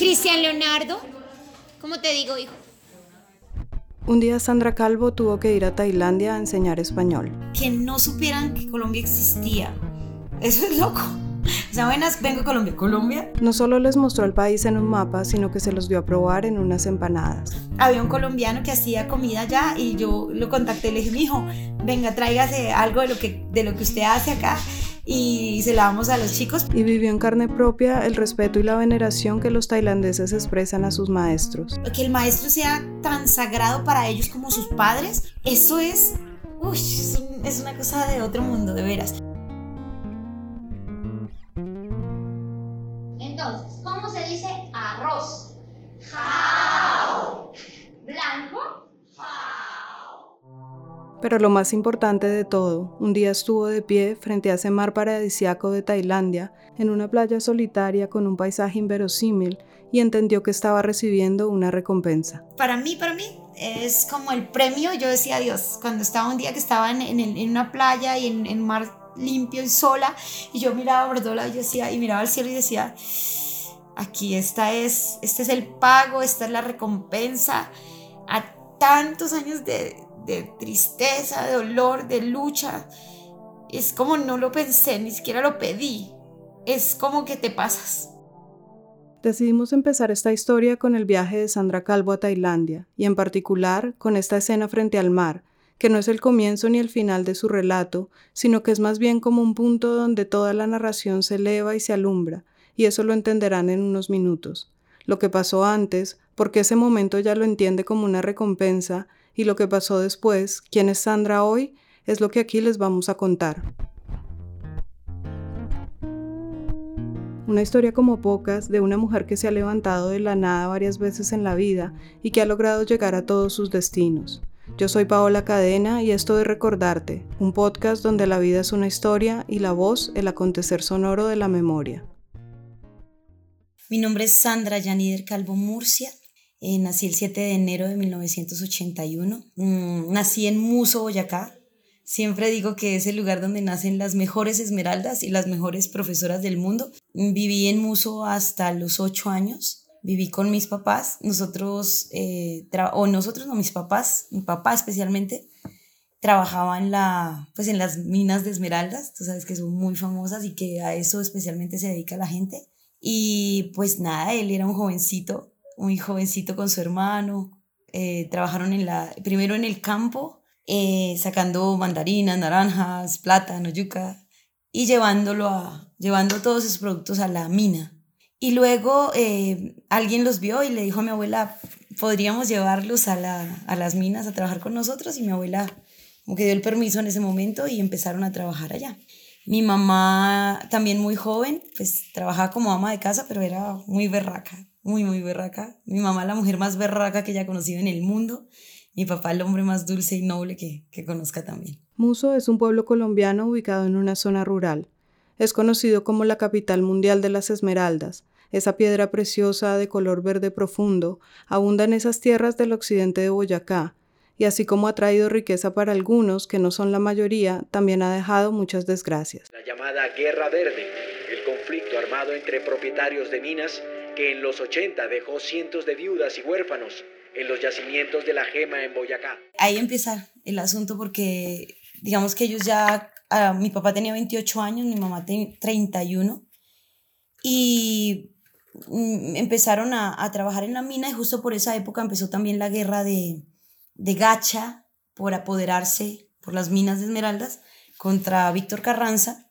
Cristian Leonardo, ¿cómo te digo, hijo? Un día Sandra Calvo tuvo que ir a Tailandia a enseñar español. Que no supieran que Colombia existía. Eso es loco. O sea, buenas, vengo a Colombia. ¿Colombia? No solo les mostró el país en un mapa, sino que se los dio a probar en unas empanadas. Había un colombiano que hacía comida allá y yo lo contacté y le dije, mijo, venga, tráigase algo de lo que, de lo que usted hace acá y se la damos a los chicos. Y vivió en carne propia el respeto y la veneración que los tailandeses expresan a sus maestros. Que el maestro sea tan sagrado para ellos como sus padres, eso es, uy, es una cosa de otro mundo, de veras. Pero lo más importante de todo, un día estuvo de pie frente a ese mar paradisiaco de Tailandia, en una playa solitaria con un paisaje inverosímil, y entendió que estaba recibiendo una recompensa. Para mí, para mí, es como el premio. Yo decía, Dios, cuando estaba un día que estaba en, una playa y en, mar limpio y sola, y yo miraba por y, decía, y miraba al cielo y decía, aquí esta es, este es el pago, esta es la recompensa a tantos años de, de tristeza, de dolor, de lucha. Es como no lo pensé, ni siquiera lo pedí. Es como que te pasas. Decidimos empezar esta historia con el viaje de Sandra Calvo a Tailandia, y en particular con esta escena frente al mar, que no es el comienzo ni el final de su relato, sino que es más bien como un punto donde toda la narración se eleva y se alumbra, y eso lo entenderán en unos minutos. Lo que pasó antes, porque ese momento ya lo entiende como una recompensa, y lo que pasó después, quién es Sandra hoy, es lo que aquí les vamos a contar. Una historia como pocas de una mujer que se ha levantado de la nada varias veces en la vida y que ha logrado llegar a todos sus destinos. Yo soy Paola Cadena y esto es Recordarte, un podcast donde la vida es una historia y la voz el acontecer sonoro de la memoria. Mi nombre es Sandra Yanider Calvo Murcia eh, nací el 7 de enero de 1981. Mm, nací en Muso, Boyacá. Siempre digo que es el lugar donde nacen las mejores esmeraldas y las mejores profesoras del mundo. Viví en Muso hasta los 8 años. Viví con mis papás. Nosotros, eh, o nosotros no, mis papás, mi papá especialmente, trabajaba en, la, pues en las minas de esmeraldas. Tú sabes que son muy famosas y que a eso especialmente se dedica la gente. Y pues nada, él era un jovencito muy jovencito con su hermano. Eh, trabajaron en la, primero en el campo, eh, sacando mandarinas, naranjas, plátano, yuca, y llevándolo a, llevando todos esos productos a la mina. Y luego eh, alguien los vio y le dijo a mi abuela, podríamos llevarlos a, la, a las minas a trabajar con nosotros, y mi abuela como que dio el permiso en ese momento y empezaron a trabajar allá. Mi mamá, también muy joven, pues trabajaba como ama de casa, pero era muy berraca muy, muy berraca. Mi mamá la mujer más berraca que haya conocido en el mundo. Mi papá el hombre más dulce y noble que, que conozca también. Muso es un pueblo colombiano ubicado en una zona rural. Es conocido como la capital mundial de las esmeraldas. Esa piedra preciosa de color verde profundo abunda en esas tierras del occidente de Boyacá, y así como ha traído riqueza para algunos, que no son la mayoría, también ha dejado muchas desgracias. La llamada Guerra Verde, el conflicto armado entre propietarios de minas que en los 80 dejó cientos de viudas y huérfanos en los yacimientos de la Gema en Boyacá. Ahí empieza el asunto porque digamos que ellos ya, ah, mi papá tenía 28 años, mi mamá tenía 31 y mm, empezaron a, trabajar en la mina y justo por esa época empezó también la guerra de Gacha por apoderarse por las minas de Esmeraldas contra Víctor Carranza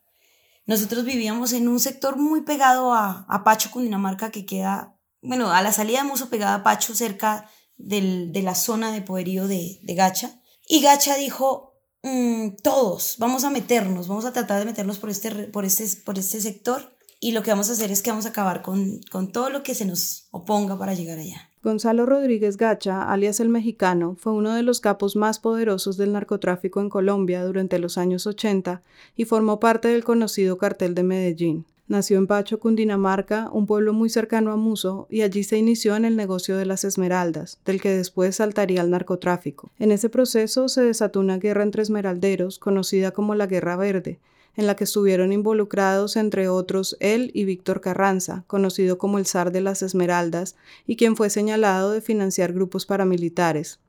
nosotros vivíamos en un sector muy pegado a, a Pacho, Cundinamarca, que queda, bueno, a la salida de Muso pegada a Pacho, cerca del, de la zona de poderío de, de Gacha. Y Gacha dijo, mm, todos, vamos a meternos, vamos a tratar de meternos por este, por este, por este sector y lo que vamos a hacer es que vamos a acabar con, con todo lo que se nos oponga para llegar allá. Gonzalo Rodríguez Gacha, alias el mexicano, fue uno de los capos más poderosos del narcotráfico en Colombia durante los años 80 y formó parte del conocido cartel de Medellín. Nació en Pacho, Cundinamarca, un pueblo muy cercano a Muso, y allí se inició en el negocio de las esmeraldas, del que después saltaría al narcotráfico. En ese proceso se desató una guerra entre esmeralderos, conocida como la Guerra Verde, en la que estuvieron involucrados entre otros él y Víctor Carranza, conocido como el zar de las Esmeraldas, y quien fue señalado de financiar grupos paramilitares.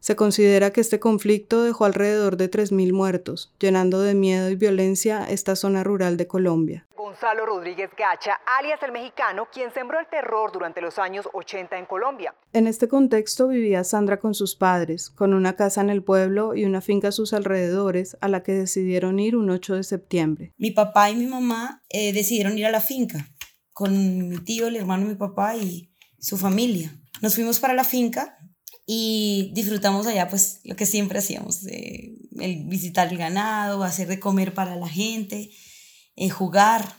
Se considera que este conflicto dejó alrededor de 3.000 muertos, llenando de miedo y violencia esta zona rural de Colombia. Gonzalo Rodríguez Gacha, alias el mexicano, quien sembró el terror durante los años 80 en Colombia. En este contexto vivía Sandra con sus padres, con una casa en el pueblo y una finca a sus alrededores, a la que decidieron ir un 8 de septiembre. Mi papá y mi mamá eh, decidieron ir a la finca con mi tío, el hermano de mi papá y su familia. Nos fuimos para la finca y disfrutamos allá pues lo que siempre hacíamos, el visitar el ganado, hacer de comer para la gente, eh, jugar.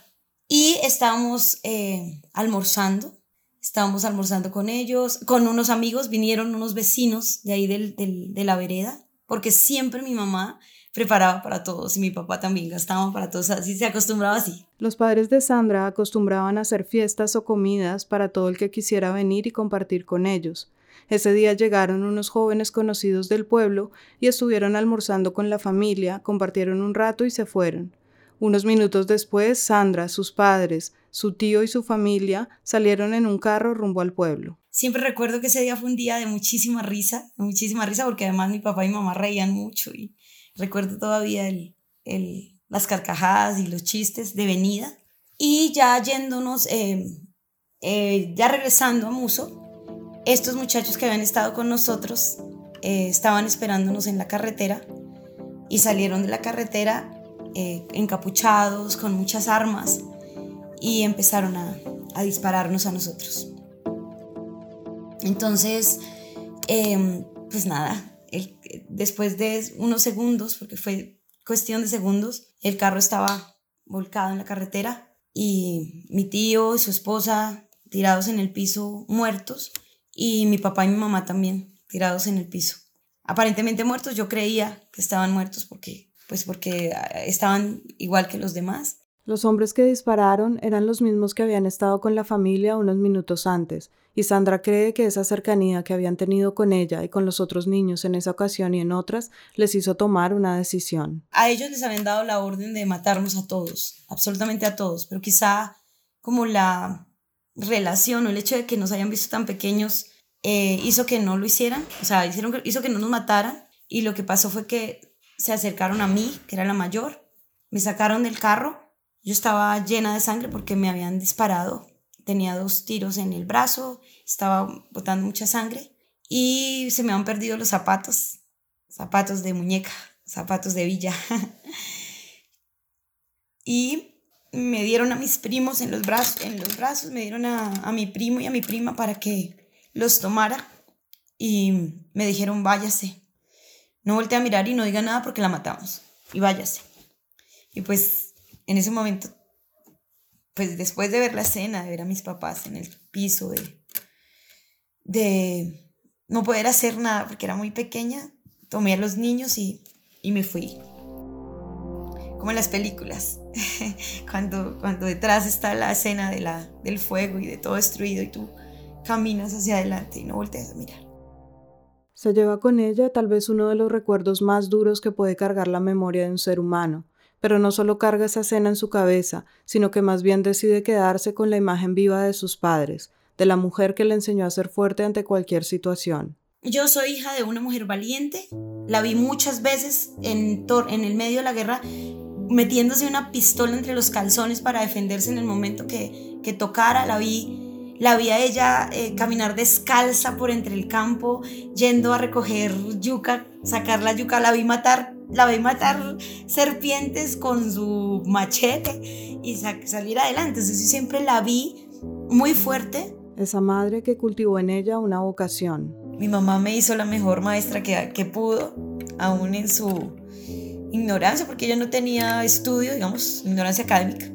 Y estábamos eh, almorzando, estábamos almorzando con ellos, con unos amigos, vinieron unos vecinos de ahí del, del, de la vereda, porque siempre mi mamá preparaba para todos y mi papá también gastaba para todos, así se acostumbraba así. Los padres de Sandra acostumbraban a hacer fiestas o comidas para todo el que quisiera venir y compartir con ellos. Ese día llegaron unos jóvenes conocidos del pueblo y estuvieron almorzando con la familia, compartieron un rato y se fueron. Unos minutos después, Sandra, sus padres, su tío y su familia salieron en un carro rumbo al pueblo. Siempre recuerdo que ese día fue un día de muchísima risa, muchísima risa, porque además mi papá y mamá reían mucho y recuerdo todavía las carcajadas y los chistes de venida. Y ya yéndonos, eh, eh, ya regresando a Muso, estos muchachos que habían estado con nosotros eh, estaban esperándonos en la carretera y salieron de la carretera eh, encapuchados, con muchas armas, y empezaron a, dispararnos a nosotros. Entonces, em, pues nada, después de unos segundos, porque fue cuestión de segundos, el carro estaba volcado en la carretera y mi tío y su esposa tirados en el piso muertos y mi papá y mi mamá también tirados en el piso. Aparentemente muertos, yo creía que estaban muertos porque pues porque ah, estaban igual que los demás. Los hombres que dispararon eran los mismos que habían estado con la familia unos minutos antes, y Sandra cree que esa cercanía que habían tenido con ella y con los otros niños en esa ocasión y en otras les hizo tomar una decisión. A ellos les habían dado la orden de matarnos a todos, absolutamente a todos, pero quizá como la relación o el hecho de que nos hayan visto tan pequeños eh, hizo que no lo hicieran, o sea, hicieron, hizo que no nos mataran, y lo que pasó fue que se acercaron a mí, que era la mayor, me sacaron del carro, yo estaba llena de sangre porque me habían disparado, tenía dos tiros en el brazo, estaba botando mucha sangre y se me han perdido los zapatos, zapatos de muñeca, zapatos de villa. y me dieron a mis primos en los brazos, en los brazos me dieron a, a mi primo y a mi prima para que los tomara y me dijeron váyase no voltee a mirar y no diga nada porque la matamos. Y váyase. Y pues en ese momento, pues después de ver la escena, de ver a mis papás en el piso, de, de no poder hacer nada porque era muy pequeña, tomé a los niños y, y me fui. Como en las películas, cuando, cuando detrás está la escena de la, del fuego y de todo destruido y tú caminas hacia adelante y no volteas a mirar. Se lleva con ella tal vez uno de los recuerdos más duros que puede cargar la memoria de un ser humano, pero no solo carga esa escena en su cabeza, sino que más bien decide quedarse con la imagen viva de sus padres, de la mujer que le enseñó a ser fuerte ante cualquier situación. Yo soy hija de una mujer valiente, la vi muchas veces en, en el medio de la guerra metiéndose una pistola entre los calzones para defenderse en el momento que, que tocara, la vi la vi a ella eh, caminar descalza por entre el campo, yendo a recoger yuca, sacar la yuca, la vi matar, la vi matar serpientes con su machete y salir adelante. Entonces siempre la vi muy fuerte. Esa madre que cultivó en ella una vocación. Mi mamá me hizo la mejor maestra que, que pudo, aún en su ignorancia, porque ella no tenía estudio, digamos, ignorancia académica,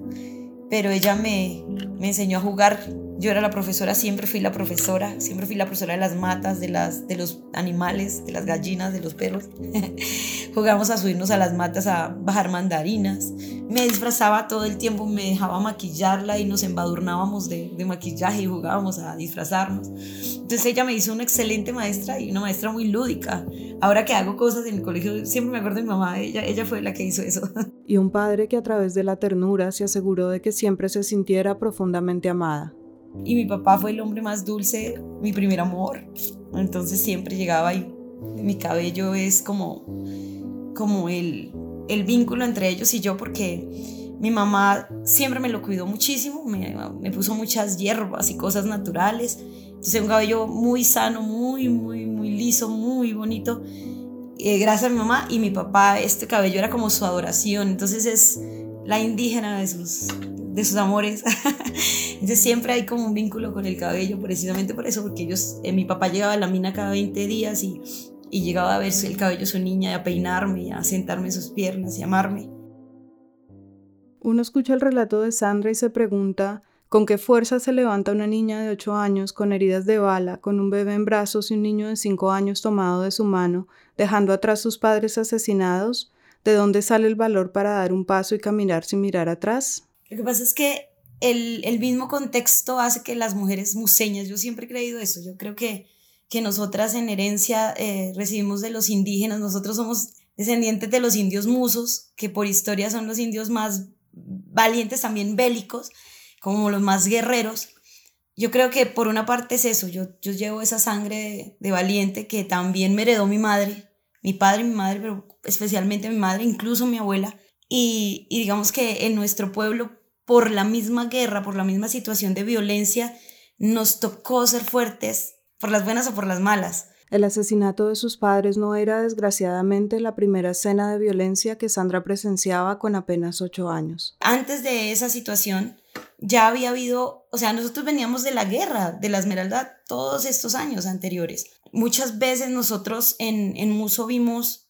pero ella me, me enseñó a jugar Yo era la profesora, siempre fui la profesora, siempre fui la profesora de las matas, de, las, de los animales, de las gallinas, de los perros. Jugábamos a subirnos a las matas a bajar mandarinas. Me disfrazaba todo el tiempo, me dejaba maquillarla y nos embadurnábamos de, maquillaje y jugábamos a disfrazarnos. Entonces ella me hizo una excelente maestra y una maestra muy lúdica. Ahora que hago cosas en el colegio, siempre me acuerdo de mi mamá, ella, ella fue la que hizo eso. Y un padre que a través de la ternura se aseguró de que siempre se sintiera profundamente amada. Y mi papá fue el hombre más dulce, mi primer amor. Entonces siempre llegaba y mi cabello es como, como el, el vínculo entre ellos y yo porque mi mamá siempre me lo cuidó muchísimo, me, puso muchas hierbas y cosas naturales. Entonces un cabello muy sano, muy, muy, muy liso, muy bonito. Eh, gracias a mi mamá y mi papá, este cabello era como su adoración. Entonces es la indígena de sus, de sus amores. Entonces siempre hay como un vínculo con el cabello, precisamente por eso, porque ellos, eh, mi papá llegaba a la mina cada 20 días y, y llegaba a ver el cabello de su niña, y a peinarme, a sentarme en sus piernas y amarme. Uno escucha el relato de Sandra y se pregunta con qué fuerza se levanta una niña de 8 años con heridas de bala, con un bebé en brazos y un niño de 5 años tomado de su mano, dejando atrás sus padres asesinados. ¿De dónde sale el valor para dar un paso y caminar sin mirar atrás? Lo que pasa es que el, el mismo contexto hace que las mujeres museñas, yo siempre he creído eso, yo creo que, que nosotras en herencia eh, recibimos de los indígenas, nosotros somos descendientes de los indios musos, que por historia son los indios más valientes, también bélicos, como los más guerreros. Yo creo que por una parte es eso, yo, yo llevo esa sangre de, de valiente que también me heredó mi madre, mi padre y mi madre, pero especialmente mi madre, incluso mi abuela. Y, y, digamos que en nuestro pueblo, por la misma guerra, por la misma situación de violencia, nos tocó ser fuertes, por las buenas o por las malas. El asesinato de sus padres no era desgraciadamente la primera escena de violencia que Sandra presenciaba con apenas ocho años. Antes de esa situación ya había habido, o sea, nosotros veníamos de la guerra, de la Esmeralda, todos estos años anteriores. Muchas veces nosotros en, en Muso vimos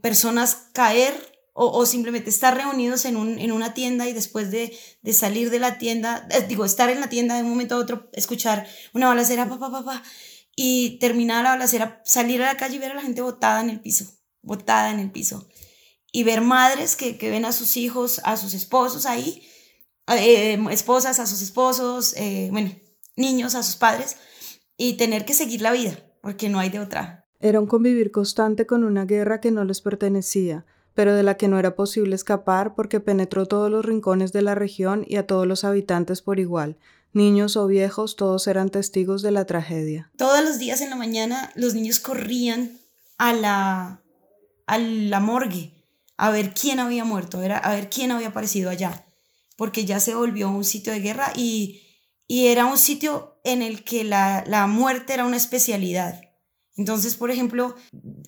personas caer o, o, simplemente estar reunidos en, un, en una tienda y después de, de salir de la tienda, eh, digo, estar en la tienda de un momento a otro, escuchar una balacera, pa, pa, pa, pa, y terminar la balacera, salir a la calle y ver a la gente botada en el piso, botada en el piso. Y ver madres que, que ven a sus hijos, a sus esposos ahí, eh, esposas a sus esposos, eh, bueno, niños a sus padres, y tener que seguir la vida, porque no hay de otra. Era un convivir constante con una guerra que no les pertenecía, pero de la que no era posible escapar porque penetró todos los rincones de la región y a todos los habitantes por igual. Niños o viejos, todos eran testigos de la tragedia. Todos los días en la mañana los niños corrían a la, a la morgue a ver quién había muerto, a ver quién había aparecido allá, porque ya se volvió un sitio de guerra y, y era un sitio en el que la, la muerte era una especialidad. Entonces, por ejemplo,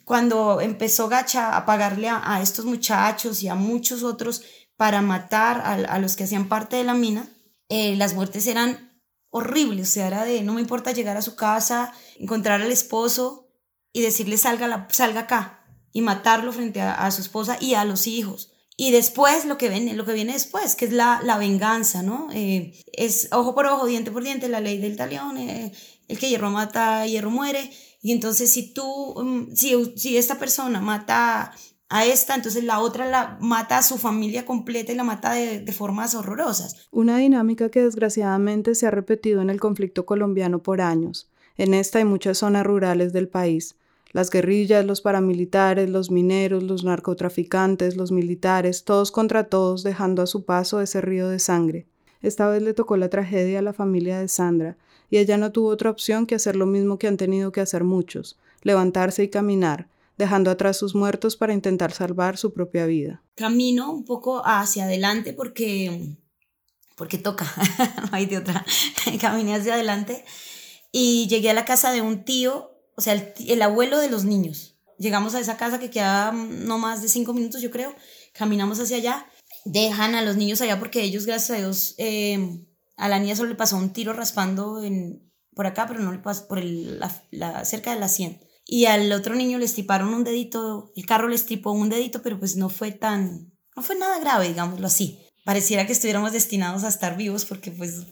cuando empezó Gacha a pagarle a, estos muchachos y a muchos otros para matar a, los que hacían parte de la mina, eh, las muertes eran horribles, o sea, era de no me importa llegar a su casa, encontrar al esposo y decirle salga, salga acá y matarlo frente a, a, su esposa y a los hijos. Y después lo que viene, lo que viene después, que es la, la venganza, ¿no? Eh, es ojo por ojo, diente por diente, la ley del talión, eh, el que hierro mata, hierro muere. Y entonces si tú, si, si esta persona mata a esta, entonces la otra la mata a su familia completa y la mata de, de, formas horrorosas. Una dinámica que desgraciadamente se ha repetido en el conflicto colombiano por años, en esta y muchas zonas rurales del país. Las guerrillas, los paramilitares, los mineros, los narcotraficantes, los militares, todos contra todos, dejando a su paso ese río de sangre. Esta vez le tocó la tragedia a la familia de Sandra, y ella no tuvo otra opción que hacer lo mismo que han tenido que hacer muchos, levantarse y caminar, dejando atrás sus muertos para intentar salvar su propia vida. Camino un poco hacia adelante porque, porque toca, no hay de otra. Caminé hacia adelante y llegué a la casa de un tío, o sea, el, el, abuelo de los niños. Llegamos a esa casa que quedaba no más de cinco minutos, yo creo. Caminamos hacia allá, dejan a los niños allá porque ellos, gracias a Dios, eh, a la niña solo le pasó un tiro raspando en, por acá, pero no le pasó por la, cerca de la sien y al otro niño le estriparon un dedito, el carro le estripó un dedito, pero pues no fue tan, no fue nada grave, digámoslo así. Pareciera que estuviéramos destinados a estar vivos porque pues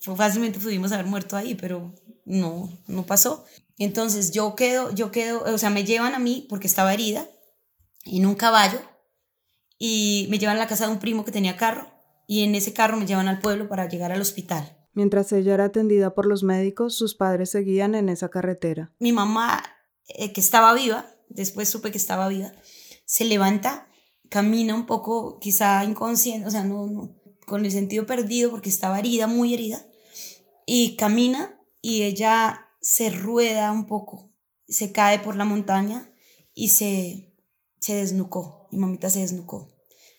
fácilmente pudimos haber muerto ahí, pero no, no pasó. Entonces yo quedo, yo quedo, o sea, me llevan a mí porque estaba herida en un caballo y me llevan a la casa de un primo que tenía carro y en ese carro me llevan al pueblo para llegar al hospital. Mientras ella era atendida por los médicos, sus padres seguían en esa carretera. Mi mamá, eh, que estaba viva, después supe que estaba viva, se levanta, camina un poco, quizá inconsciente, o sea, no, no, con el sentido perdido porque estaba herida, muy herida, y camina y ella se rueda un poco, se cae por la montaña y se, se desnucó. Mi mamita se desnucó.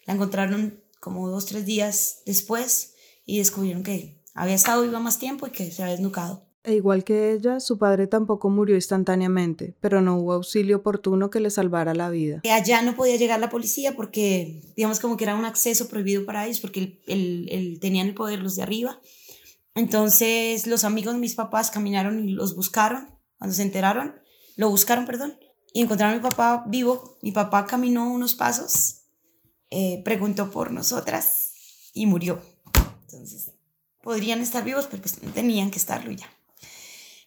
La encontraron como dos, tres días después y descubrieron que había estado viva más tiempo y que se había desnucado. E igual que ella, su padre tampoco murió instantáneamente, pero no hubo auxilio oportuno que le salvara la vida. Allá no podía llegar la policía porque, digamos, como que era un acceso prohibido para ellos, porque el, tenían el poder los de arriba. Entonces los amigos de mis papás caminaron y los buscaron, cuando se enteraron, lo buscaron, perdón, y encontraron a mi papá vivo. Mi papá caminó unos pasos, eh, preguntó por nosotras y murió. Entonces, podrían estar vivos, pero pues tenían que estarlo ya.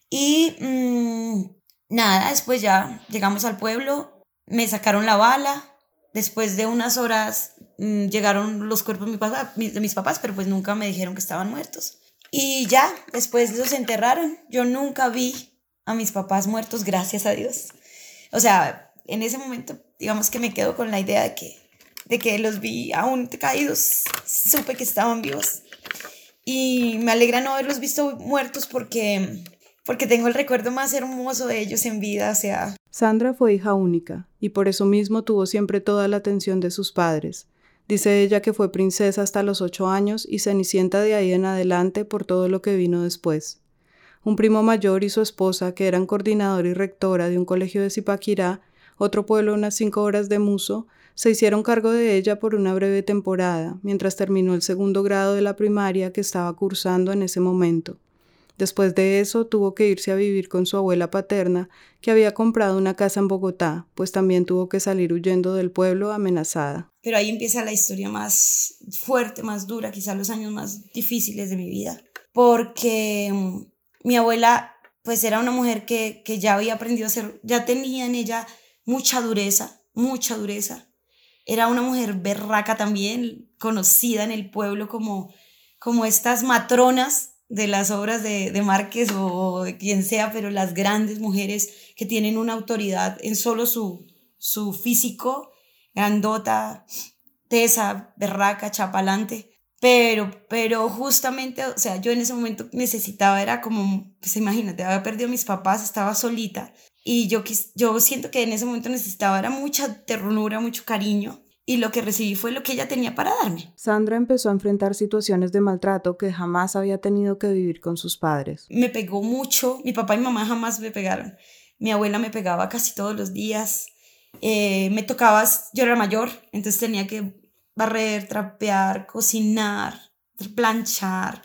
Y mm, nada, después ya llegamos al pueblo, me sacaron la bala, después de unas horas mm, llegaron los cuerpos de mis papás, pero pues nunca me dijeron que estaban muertos. Y ya, después los enterraron. Yo nunca vi a mis papás muertos, gracias a Dios. O sea, en ese momento, digamos que me quedo con la idea de que, de que los vi aún caídos, supe que estaban vivos. Y me alegra no haberlos visto muertos porque, porque tengo el recuerdo más hermoso de ellos en vida, sea. Sandra fue hija única y por eso mismo tuvo siempre toda la atención de sus padres. Dice ella que fue princesa hasta los ocho años y cenicienta de ahí en adelante por todo lo que vino después. Un primo mayor y su esposa, que eran coordinador y rectora de un colegio de Zipaquirá, otro pueblo unas cinco horas de Muso, se hicieron cargo de ella por una breve temporada, mientras terminó el segundo grado de la primaria que estaba cursando en ese momento. Después de eso tuvo que irse a vivir con su abuela paterna, que había comprado una casa en Bogotá, pues también tuvo que salir huyendo del pueblo amenazada. Pero ahí empieza la historia más fuerte, más dura, quizá los años más difíciles de mi vida, porque mm, mi abuela pues era una mujer que, que ya había aprendido a ser, ya tenía en ella mucha dureza, mucha dureza. Era una mujer berraca también, conocida en el pueblo como, como estas matronas de las obras de, de Márquez o de quien sea, pero las grandes mujeres que tienen una autoridad en solo su, su físico, grandota, tesa, berraca, chapalante. Pero, pero justamente, o sea, yo en ese momento necesitaba, era como, pues imagínate, había perdido a mis papás, estaba solita. Y yo, yo siento que en ese momento necesitaba, era mucha ternura, mucho cariño y lo que recibí fue lo que ella tenía para darme. Sandra empezó a enfrentar situaciones de maltrato que jamás había tenido que vivir con sus padres. Me pegó mucho, mi papá y mamá jamás me pegaron. Mi abuela me pegaba casi todos los días. Eh, me tocaba, yo era mayor, entonces tenía que barrer, trapear, cocinar, planchar,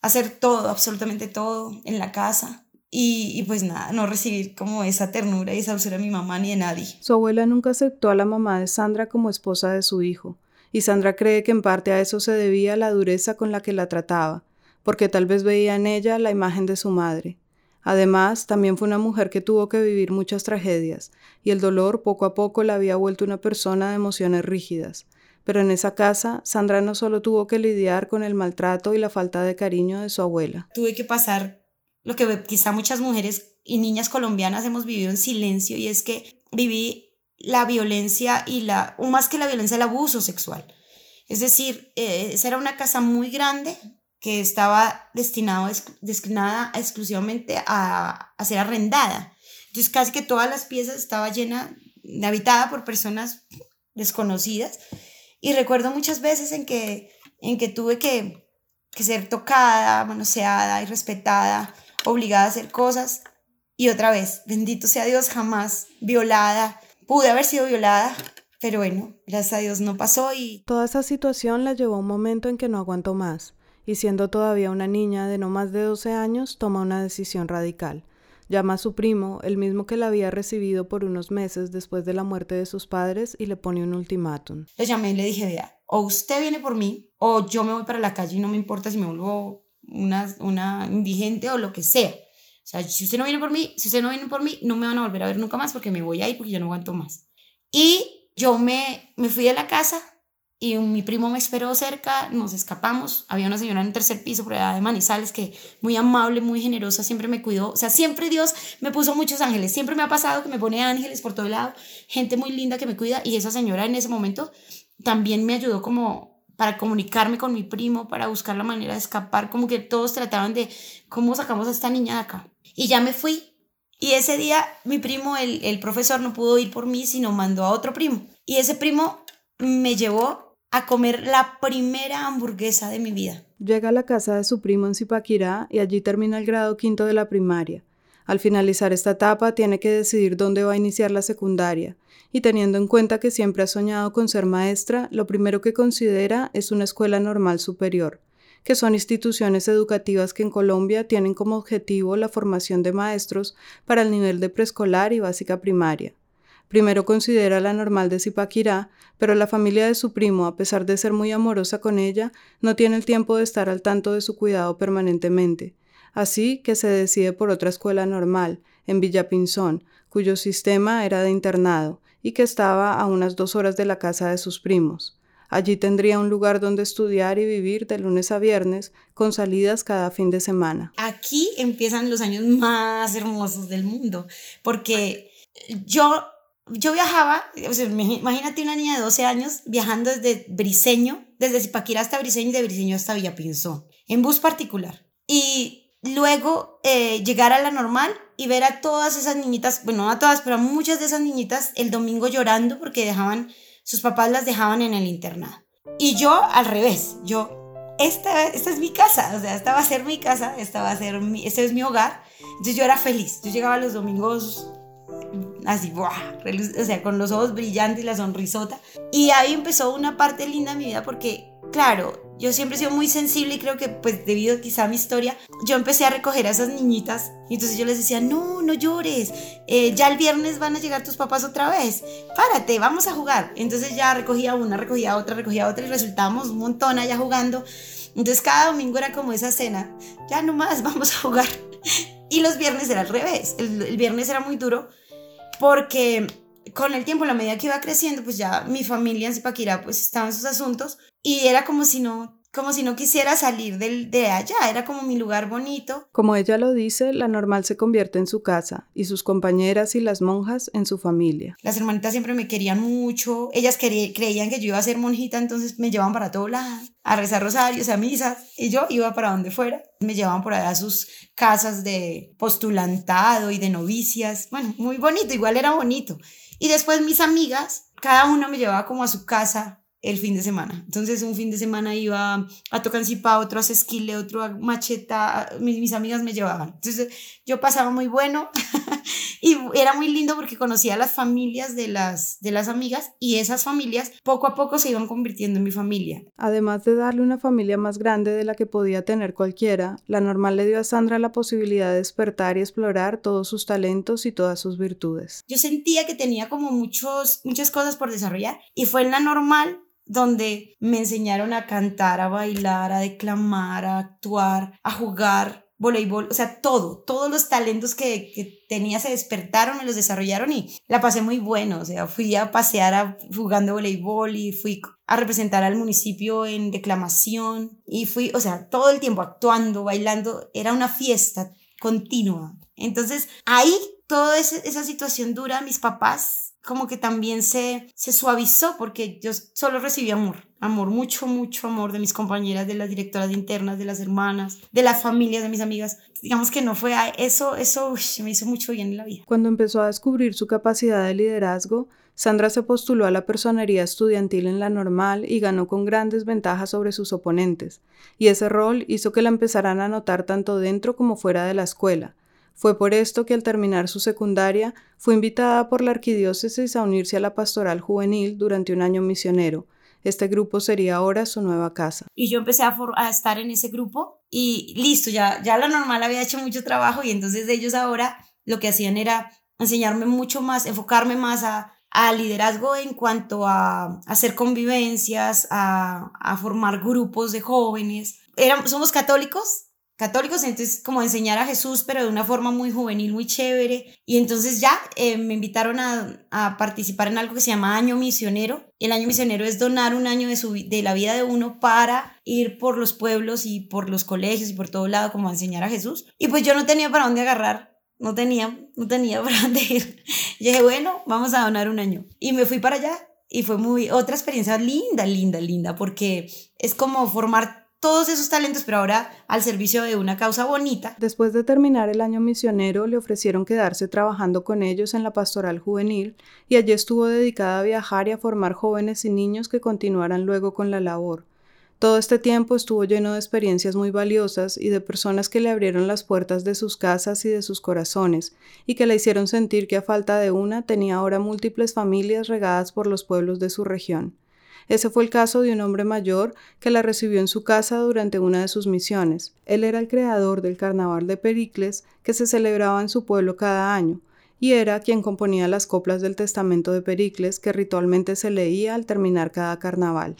hacer todo, absolutamente todo en la casa. Y, pues nada, no recibir como esa ternura y esa dulzura de mi mamá ni de nadie. Su abuela nunca aceptó a la mamá de Sandra como esposa de su hijo, y Sandra cree que en parte a eso se debía la dureza con la que la trataba, porque tal vez veía en ella la imagen de su madre. Además, también fue una mujer que tuvo que vivir muchas tragedias, y el dolor poco a poco la había vuelto una persona de emociones rígidas. Pero en esa casa, Sandra no solo tuvo que lidiar con el maltrato y la falta de cariño de su abuela. Tuve que pasar lo que quizá muchas mujeres y niñas colombianas hemos vivido en silencio y es que viví la violencia y la, o más que la violencia, el abuso sexual. Es decir, eh, esa era una casa muy grande que estaba destinado, destinada exclusivamente a, a ser arrendada. Entonces casi que todas las piezas estaba llena, habitada por personas desconocidas. Y recuerdo muchas veces en que, en que tuve que, que ser tocada, manoseada y respetada obligada a hacer cosas. Y otra vez, bendito sea Dios, jamás violada. Pude haber sido violada, pero bueno, gracias a Dios no pasó y... Toda esa situación la llevó a un momento en que no aguantó más, y siendo todavía una niña de no más de 12 años, toma una decisión radical. Llama a su primo, el mismo que la había recibido por unos meses después de la muerte de sus padres, y le pone un ultimátum. Le llamé y le dije, vea, o usted viene por mí, o yo me voy para la calle y no me importa si me vuelvo una, una indigente o lo que sea. O sea, si usted no viene por mí, si usted no viene por mí, no me van a volver a ver nunca más porque me voy ahí porque yo no aguanto más. Y yo me, me fui de la casa y mi primo me esperó cerca, nos escapamos. Había una señora en un tercer piso por allá de Manizales que muy amable, muy generosa, siempre me cuidó. O sea, siempre Dios me puso muchos ángeles. Siempre me ha pasado que me pone ángeles por todo lado, gente muy linda que me cuida. Y esa señora en ese momento también me ayudó como para comunicarme con mi primo, para buscar la manera de escapar, como que todos trataban de cómo sacamos a esta niña de acá. Y ya me fui. Y ese día mi primo, el, el profesor, no pudo ir por mí, sino mandó a otro primo. Y ese primo me llevó a comer la primera hamburguesa de mi vida. Llega a la casa de su primo en Zipaquirá y allí termina el grado quinto de la primaria. Al finalizar esta etapa tiene que decidir dónde va a iniciar la secundaria, y teniendo en cuenta que siempre ha soñado con ser maestra, lo primero que considera es una escuela normal superior, que son instituciones educativas que en Colombia tienen como objetivo la formación de maestros para el nivel de preescolar y básica primaria. Primero considera la normal de Zipaquirá, pero la familia de su primo, a pesar de ser muy amorosa con ella, no tiene el tiempo de estar al tanto de su cuidado permanentemente. Así que se decide por otra escuela normal, en Villapinzón, cuyo sistema era de internado y que estaba a unas dos horas de la casa de sus primos. Allí tendría un lugar donde estudiar y vivir de lunes a viernes, con salidas cada fin de semana. Aquí empiezan los años más hermosos del mundo, porque yo yo viajaba, o sea, imagínate una niña de 12 años viajando desde Briseño, desde Zipaquirá hasta Briseño y de Briseño hasta Villapinzón, en bus particular. Y luego eh, llegar a la normal y ver a todas esas niñitas, bueno, no a todas, pero a muchas de esas niñitas el domingo llorando porque dejaban, sus papás las dejaban en el internado. Y yo al revés, yo, esta, esta es mi casa, o sea, esta va a ser mi casa, esta va a ser mi, este es mi hogar. Entonces yo era feliz, yo llegaba los domingos así, ¡buah! o sea, con los ojos brillantes y la sonrisota. Y ahí empezó una parte linda de mi vida porque, claro, yo siempre he sido muy sensible y creo que, pues, debido quizá a mi historia, yo empecé a recoger a esas niñitas y entonces yo les decía, no, no llores, eh, ya el viernes van a llegar tus papás otra vez, párate, vamos a jugar. Entonces ya recogía una, recogía otra, recogía otra y resultábamos un montón allá jugando. Entonces cada domingo era como esa cena, ya no más, vamos a jugar. Y los viernes era al revés, el, el viernes era muy duro porque con el tiempo, la medida que iba creciendo, pues ya mi familia en Zipaquirá pues estaba en sus asuntos y era como si no como si no quisiera salir del, de allá, era como mi lugar bonito. Como ella lo dice, la normal se convierte en su casa y sus compañeras y las monjas en su familia. Las hermanitas siempre me querían mucho, ellas creían que yo iba a ser monjita, entonces me llevaban para todo lado, a rezar rosarios, a misas, y yo iba para donde fuera. Me llevaban por allá a sus casas de postulantado y de novicias, bueno, muy bonito, igual era bonito. Y después mis amigas, cada una me llevaba como a su casa el fin de semana. Entonces un fin de semana iba a Tocancipá, otro a Sesquile, otro a Macheta, mis, mis amigas me llevaban. Entonces yo pasaba muy bueno y era muy lindo porque conocía a las familias de las, de las amigas y esas familias poco a poco se iban convirtiendo en mi familia. Además de darle una familia más grande de la que podía tener cualquiera, la normal le dio a Sandra la posibilidad de despertar y explorar todos sus talentos y todas sus virtudes. Yo sentía que tenía como muchos, muchas cosas por desarrollar y fue en la normal donde me enseñaron a cantar, a bailar, a declamar, a actuar, a jugar voleibol, o sea, todo, todos los talentos que, que, tenía se despertaron, me los desarrollaron y la pasé muy bueno, o sea, fui a pasear a, jugando voleibol y fui a representar al municipio en declamación y fui, o sea, todo el tiempo actuando, bailando, era una fiesta continua. Entonces, ahí toda esa situación dura, mis papás como que también se, se suavizó porque yo solo recibí amor, amor, mucho, mucho amor de mis compañeras, de las directoras internas, de las hermanas, de las familias, de mis amigas. Digamos que no fue a eso, eso me hizo mucho bien en la vida. Cuando empezó a descubrir su capacidad de liderazgo, Sandra se postuló a la personería estudiantil en la normal y ganó con grandes ventajas sobre sus oponentes, y ese rol hizo que la empezaran a notar tanto dentro como fuera de la escuela, fue por esto que al terminar su secundaria fue invitada por la arquidiócesis a unirse a la pastoral juvenil durante un año misionero. Este grupo sería ahora su nueva casa. Y yo empecé a, estar en ese grupo y listo, ya, ya la normal había hecho mucho trabajo y entonces ellos ahora lo que hacían era enseñarme mucho más, enfocarme más a, a liderazgo en cuanto a, hacer convivencias, a, a, formar grupos de jóvenes. Éramos, somos católicos, católicos, entonces como enseñar a Jesús, pero de una forma muy juvenil, muy chévere. Y entonces ya eh, me invitaron a, a, participar en algo que se llama Año Misionero. El Año Misionero es donar un año de, su, de la vida de uno para ir por los pueblos y por los colegios y por todo lado como a enseñar a Jesús. Y pues yo no tenía para dónde agarrar. No tenía, no tenía para dónde ir. Y dije, bueno, vamos a donar un año. Y me fui para allá y fue muy otra experiencia linda, linda, linda, porque es como formar todos esos talentos, pero ahora al servicio de una causa bonita. Después de terminar el año misionero, le ofrecieron quedarse trabajando con ellos en la pastoral juvenil y allí estuvo dedicada a viajar y a formar jóvenes y niños que continuaran luego con la labor. Todo este tiempo estuvo lleno de experiencias muy valiosas y de personas que le abrieron las puertas de sus casas y de sus corazones, y que le hicieron sentir que a falta de una tenía ahora múltiples familias regadas por los pueblos de su región. Ese fue el caso de un hombre mayor que la recibió en su casa durante una de sus misiones. Él era el creador del carnaval de Pericles que se celebraba en su pueblo cada año, y era quien componía las coplas del testamento de Pericles que ritualmente se leía al terminar cada carnaval.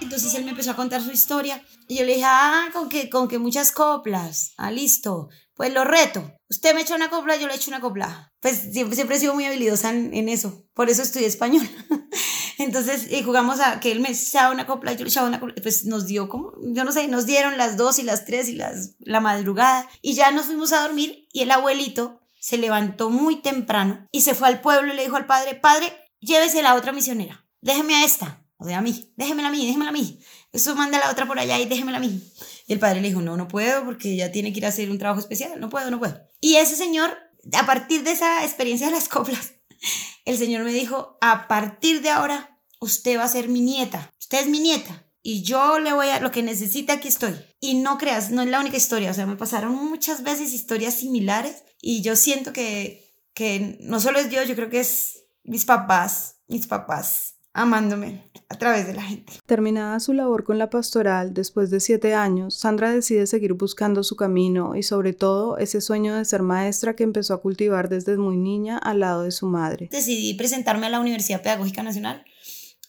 Entonces él me empezó a contar su historia y yo le dije, ah, con que, con que muchas coplas, ah, listo, pues lo reto. Usted me echa una copla, yo le echo una copla. Pues siempre, siempre he sido muy habilidosa en, en eso, por eso estudié español. Entonces y jugamos a que él me echaba una copla, yo le echaba una copla, pues nos dio como, yo no sé, nos dieron las dos y las tres y las, la madrugada y ya nos fuimos a dormir y el abuelito se levantó muy temprano y se fue al pueblo y le dijo al padre, padre, llévese la otra misionera, déjeme a esta o sea, a mí, déjemela a mí, déjemela a mí. Eso manda a la otra por allá y déjemela a mí. Y el padre le dijo, no, no puedo porque ella tiene que ir a hacer un trabajo especial. No puedo, no puedo. Y ese señor, a partir de esa experiencia de las coplas, el señor me dijo, a partir de ahora, usted va a ser mi nieta. Usted es mi nieta. Y yo le voy a lo que necesita, aquí estoy. Y no creas, no es la única historia. O sea, me pasaron muchas veces historias similares. Y yo siento que, que no solo es yo, yo creo que es mis papás, mis papás amándome a través de la gente. Terminada su labor con la pastoral, después de siete años, Sandra decide seguir buscando su camino y sobre todo ese sueño de ser maestra que empezó a cultivar desde muy niña al lado de su madre. Decidí presentarme a la Universidad Pedagógica Nacional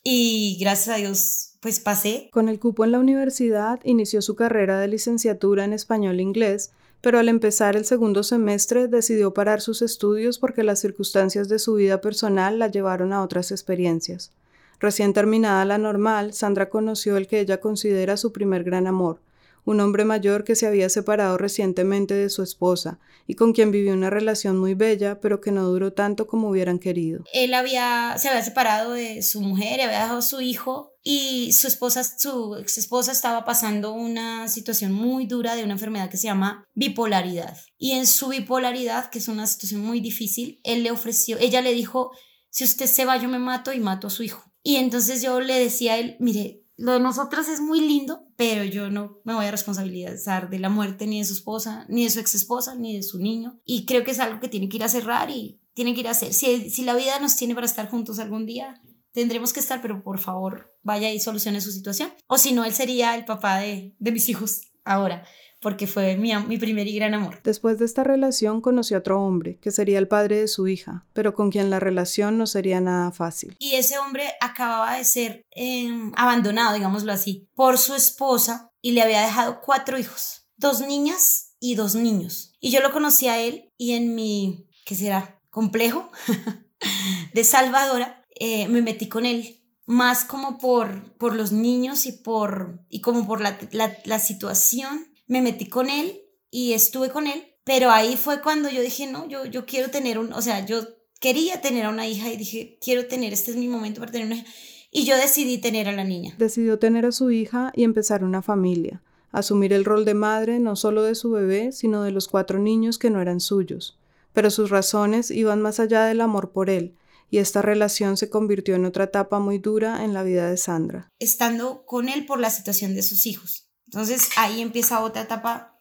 y gracias a Dios pues pasé. Con el cupo en la universidad inició su carrera de licenciatura en español e inglés, pero al empezar el segundo semestre decidió parar sus estudios porque las circunstancias de su vida personal la llevaron a otras experiencias. Recién terminada la normal, Sandra conoció el que ella considera su primer gran amor, un hombre mayor que se había separado recientemente de su esposa y con quien vivió una relación muy bella, pero que no duró tanto como hubieran querido. Él había, se había separado de su mujer, había dejado a su hijo y su esposa, su ex esposa estaba pasando una situación muy dura de una enfermedad que se llama bipolaridad. Y en su bipolaridad, que es una situación muy difícil, él le ofreció, ella le dijo, si usted se va yo me mato y mato a su hijo. Y entonces yo le decía a él, mire, lo de nosotros es muy lindo, pero yo no me voy a responsabilizar de la muerte ni de su esposa, ni de su ex esposa, ni de su niño. Y creo que es algo que tiene que ir a cerrar y tiene que ir a hacer. Si, si la vida nos tiene para estar juntos algún día, tendremos que estar, pero por favor, vaya y solucione su situación. O si no, él sería el papá de, de mis hijos ahora porque fue mi, mi primer y gran amor. Después de esta relación conoció a otro hombre, que sería el padre de su hija, pero con quien la relación no sería nada fácil. Y ese hombre acababa de ser em, abandonado, digámoslo así, por su esposa y le había dejado cuatro hijos, dos niñas y dos niños. Y yo lo conocí a él y en mi, ¿qué será? Complejo de salvadora, eh, me metí con él más como por, por los niños y, por, y como por la, la, la situación me metí con él y estuve con él, pero ahí fue cuando yo dije, no, yo, yo quiero tener un, o sea, yo quería tener a una hija y dije, quiero tener, este es mi momento para tener una hija. Y yo decidí tener a la niña. Decidió tener a su hija y empezar una familia, asumir el rol de madre no solo de su bebé, sino de los cuatro niños que no eran suyos. Pero sus razones iban más allá del amor por él, y esta relación se convirtió en otra etapa muy dura en la vida de Sandra. Estando con él por la situación de sus hijos. Entonces ahí empieza otra etapa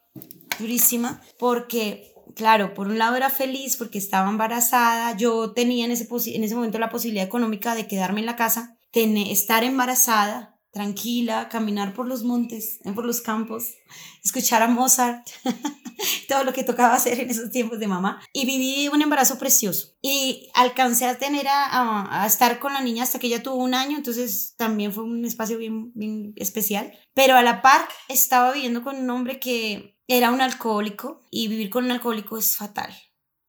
durísima porque, claro, por un lado era feliz porque estaba embarazada, yo tenía en ese, en ese momento la posibilidad económica de quedarme en la casa, estar embarazada, tranquila, caminar por los montes, por los campos, escuchar a Mozart, todo lo que tocaba hacer en esos tiempos de mamá. Y viví un embarazo precioso. Y alcancé a tener a, a, estar con la niña hasta que ella tuvo un año, entonces también fue un espacio bien, bien especial. Pero a la par estaba viviendo con un hombre que era un alcohólico y vivir con un alcohólico es fatal.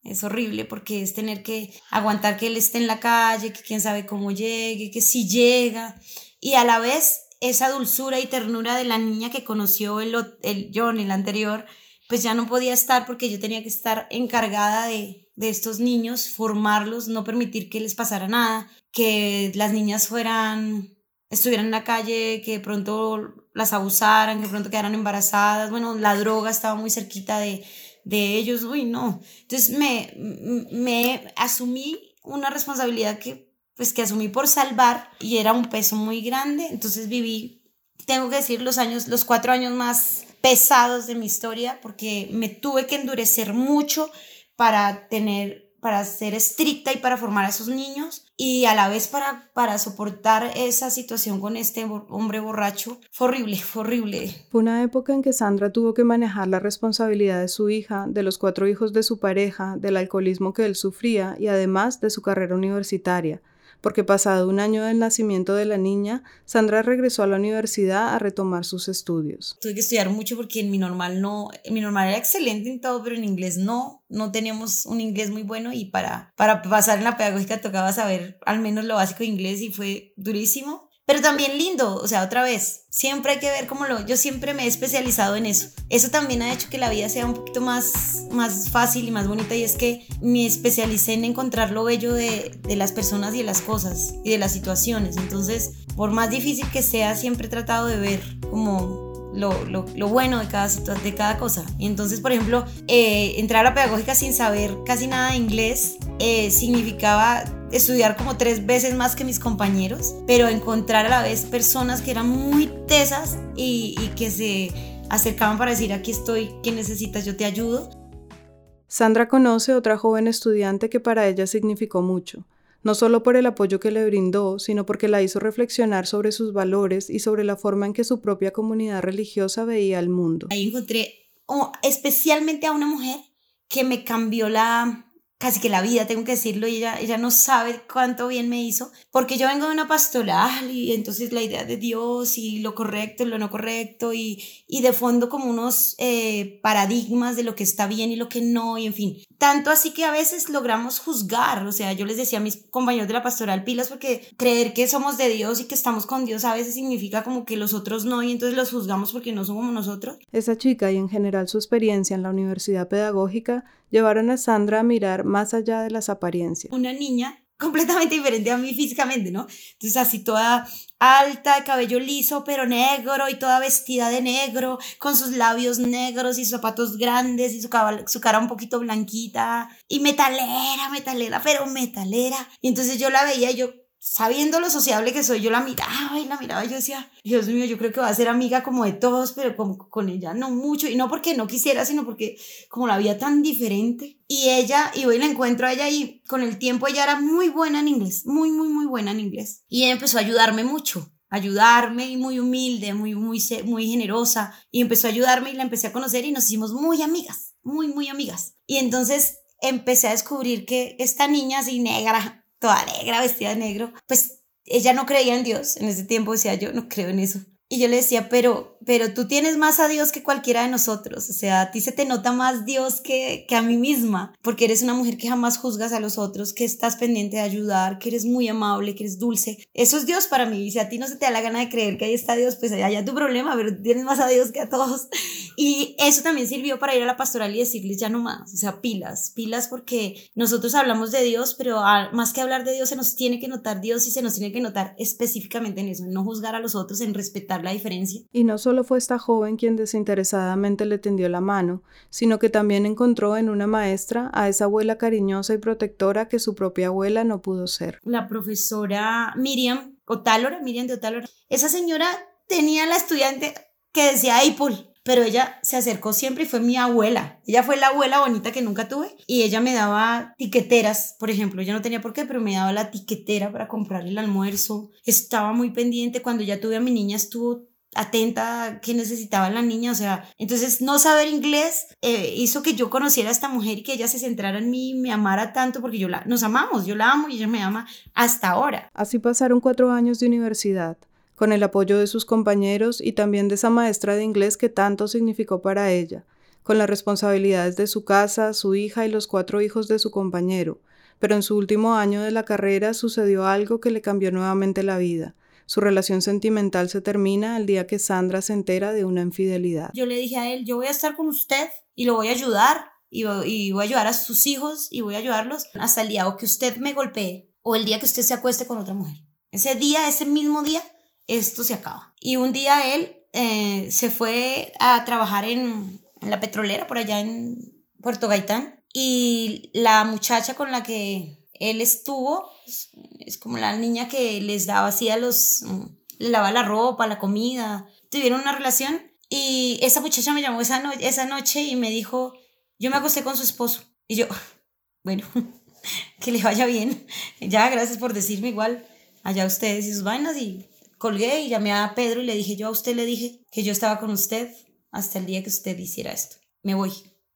Es horrible porque es tener que aguantar que él esté en la calle, que quién sabe cómo llegue, que si llega. Y a la vez esa dulzura y ternura de la niña que conoció el, el John, el anterior, pues ya no podía estar porque yo tenía que estar encargada de, de estos niños, formarlos, no permitir que les pasara nada, que las niñas fueran, estuvieran en la calle, que pronto las abusaran, que pronto quedaran embarazadas. Bueno, la droga estaba muy cerquita de, de ellos, uy, no. Entonces me, me asumí una responsabilidad que, pues, que asumí por salvar y era un peso muy grande. Entonces viví, tengo que decir, los años, los cuatro años más pesados de mi historia porque me tuve que endurecer mucho para tener para ser estricta y para formar a esos niños y a la vez para, para soportar esa situación con este hombre borracho. Horrible, horrible. Fue una época en que Sandra tuvo que manejar la responsabilidad de su hija, de los cuatro hijos de su pareja, del alcoholismo que él sufría y además de su carrera universitaria porque pasado un año del nacimiento de la niña, Sandra regresó a la universidad a retomar sus estudios. Tuve que estudiar mucho porque en mi normal no, mi normal era excelente en todo, pero en inglés no, no teníamos un inglés muy bueno y para, para pasar en la pedagógica tocaba saber al menos lo básico de inglés y fue durísimo pero también lindo, o sea, otra vez, siempre hay que ver cómo lo, yo siempre me he especializado en eso. Eso también ha hecho que la vida sea un poquito más, más fácil y más bonita y es que me especialicé en encontrar lo bello de, de las personas y de las cosas y de las situaciones. Entonces, por más difícil que sea, siempre he tratado de ver como lo, lo, bueno de cada, de cada cosa. Entonces, por ejemplo, eh, entrar a la pedagógica sin saber casi nada de inglés eh, significaba estudiar como tres veces más que mis compañeros, pero encontrar a la vez personas que eran muy tesas y, y que se acercaban para decir, aquí estoy, ¿qué necesitas? Yo te ayudo. Sandra conoce otra joven estudiante que para ella significó mucho, no solo por el apoyo que le brindó, sino porque la hizo reflexionar sobre sus valores y sobre la forma en que su propia comunidad religiosa veía el mundo. Ahí encontré oh, especialmente a una mujer que me cambió la, casi que la vida, tengo que decirlo, y ella, ella no sabe cuánto bien me hizo, porque yo vengo de una pastoral y entonces la idea de Dios y lo correcto y lo no correcto y, y de fondo como unos eh, paradigmas de lo que está bien y lo que no, y en fin, tanto así que a veces logramos juzgar, o sea, yo les decía a mis compañeros de la pastoral pilas porque creer que somos de Dios y que estamos con Dios a veces significa como que los otros no y entonces los juzgamos porque no son como nosotros. Esa chica y en general su experiencia en la universidad pedagógica llevaron a Sandra a mirar más allá de las apariencias. Una niña completamente diferente a mí físicamente, ¿no? Entonces así toda alta, de cabello liso pero negro y toda vestida de negro, con sus labios negros y zapatos grandes y su, su cara un poquito blanquita y metalera, metalera, pero metalera. Y entonces yo la veía y yo sabiendo lo sociable que soy, yo la miraba y la miraba y yo decía, Dios mío, yo creo que va a ser amiga como de todos, pero con, con ella no mucho. Y no porque no quisiera, sino porque como la veía tan diferente. Y ella, y hoy la encuentro a ella y con el tiempo ella era muy buena en inglés, muy, muy, muy buena en inglés. Y ella empezó a ayudarme mucho ayudarme y muy humilde, muy, muy, muy generosa y empezó a ayudarme y la empecé a conocer y nos hicimos muy amigas, muy, muy amigas. Y entonces empecé a descubrir que esta niña así negra, toda negra, vestida de negro, pues ella no creía en Dios. En ese tiempo decía, yo no creo en eso. Y yo le decía, pero, pero tú tienes más a Dios que cualquiera de nosotros. O sea, a ti se te nota más Dios que, que a mí misma, porque eres una mujer que jamás juzgas a los otros, que estás pendiente de ayudar, que eres muy amable, que eres dulce. Eso es Dios para mí. Y si a ti no se te da la gana de creer que ahí está Dios, pues allá tu problema, pero tienes más a Dios que a todos. Y eso también sirvió para ir a la pastoral y decirles ya no más. O sea, pilas, pilas porque nosotros hablamos de Dios, pero más que hablar de Dios se nos tiene que notar Dios y se nos tiene que notar específicamente en eso, en no juzgar a los otros, en respetar la diferencia. Y no solo fue esta joven quien desinteresadamente le tendió la mano, sino que también encontró en una maestra a esa abuela cariñosa y protectora que su propia abuela no pudo ser. La profesora Miriam Otálora, Miriam de Otálora, esa señora tenía la estudiante que decía Apple pero ella se acercó siempre y fue mi abuela. Ella fue la abuela bonita que nunca tuve y ella me daba tiqueteras, por ejemplo. Ella no tenía por qué, pero me daba la tiquetera para comprar el almuerzo. Estaba muy pendiente. Cuando ya tuve a mi niña, estuvo atenta a qué necesitaba la niña, o sea, entonces no saber inglés eh, hizo que yo conociera a esta mujer y que ella se centrara en mí, me amara tanto porque yo la, nos amamos, yo la amo y ella me ama hasta ahora. Así pasaron cuatro años de universidad con el apoyo de sus compañeros y también de esa maestra de inglés que tanto significó para ella, con las responsabilidades de su casa, su hija y los cuatro hijos de su compañero. Pero en su último año de la carrera sucedió algo que le cambió nuevamente la vida. Su relación sentimental se termina el día que Sandra se entera de una infidelidad. Yo le dije a él, yo voy a estar con usted y lo voy a ayudar y voy, a ayudar a sus hijos y voy a ayudarlos hasta el día o que usted me golpee o el día que usted se acueste con otra mujer. Ese día, ese mismo día, esto se acaba. Y un día él eh, se fue a trabajar en, la petrolera por allá en Puerto Gaitán y la muchacha con la que él estuvo es como la niña que les daba así a los, mm, le lavaba la ropa, la comida, tuvieron una relación y esa muchacha me llamó esa, esa noche y me dijo, yo me acosté con su esposo y yo, bueno, que le vaya bien, ya gracias por decirme igual, allá ustedes y sus vainas y colgué y llamé a Pedro y le dije, yo a usted le dije que yo estaba con usted hasta el día que usted hiciera esto. Me voy.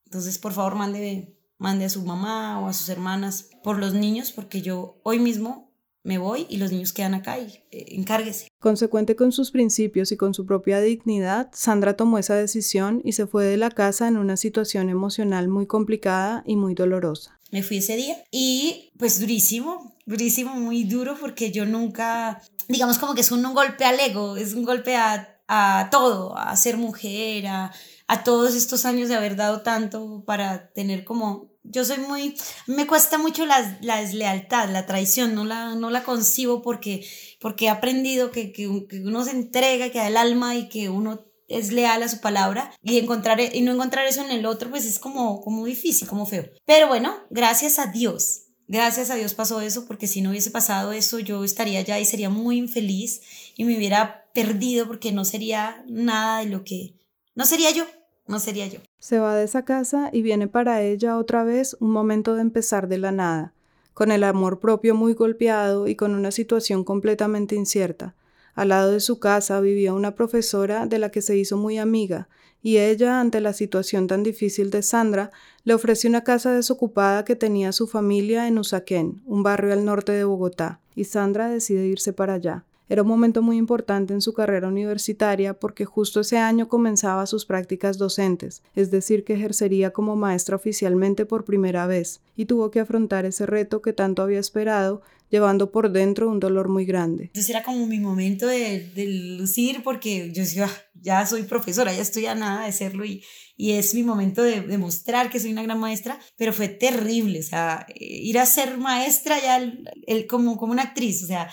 Entonces, por favor, mande, mande a su mamá o a sus hermanas por los niños, porque yo hoy mismo me voy y los niños quedan acá y eh, encárguese. Consecuente con sus principios y con su propia dignidad, Sandra tomó esa decisión y se fue de la casa en una situación emocional muy complicada y muy dolorosa. Me fui ese día y pues durísimo, durísimo, muy duro porque yo nunca digamos como que es un, golpe al ego, es un golpe a, a todo, a ser mujer, a, a, todos estos años de haber dado tanto para tener como, yo soy muy, me cuesta mucho la, la deslealtad, la traición, no la, no la concibo porque, porque he aprendido que, que, que uno se entrega, que da el alma y que uno es leal a su palabra y encontrar y no encontrar eso en el otro pues es como como difícil como feo. Pero bueno gracias a Dios Gracias a Dios pasó eso, porque si no hubiese pasado eso, yo estaría allá y sería muy infeliz y me hubiera perdido porque no sería nada de lo que... No sería yo, no sería yo. Se va de esa casa y viene para ella otra vez un momento de empezar de la nada, con el amor propio muy golpeado y con una situación completamente incierta. Al lado de su casa vivía una profesora de la que se hizo muy amiga y ella, ante la situación tan difícil de Sandra, le ofreció una casa desocupada que tenía su familia en Usaquén, un barrio al norte de Bogotá, y Sandra decide irse para allá. Era un momento muy importante en su carrera universitaria porque justo ese año comenzaba sus prácticas docentes, es decir, que ejercería como maestra oficialmente por primera vez, y tuvo que afrontar ese reto que tanto había esperado, llevando por dentro un dolor muy grande. Entonces era como mi momento de, lucir porque yo decía, ah, ya soy profesora, ya estoy a nada de serlo y, y es mi momento de demostrar que soy una gran maestra, pero fue terrible, o sea, ir a ser maestra ya el, como, como una actriz, o sea,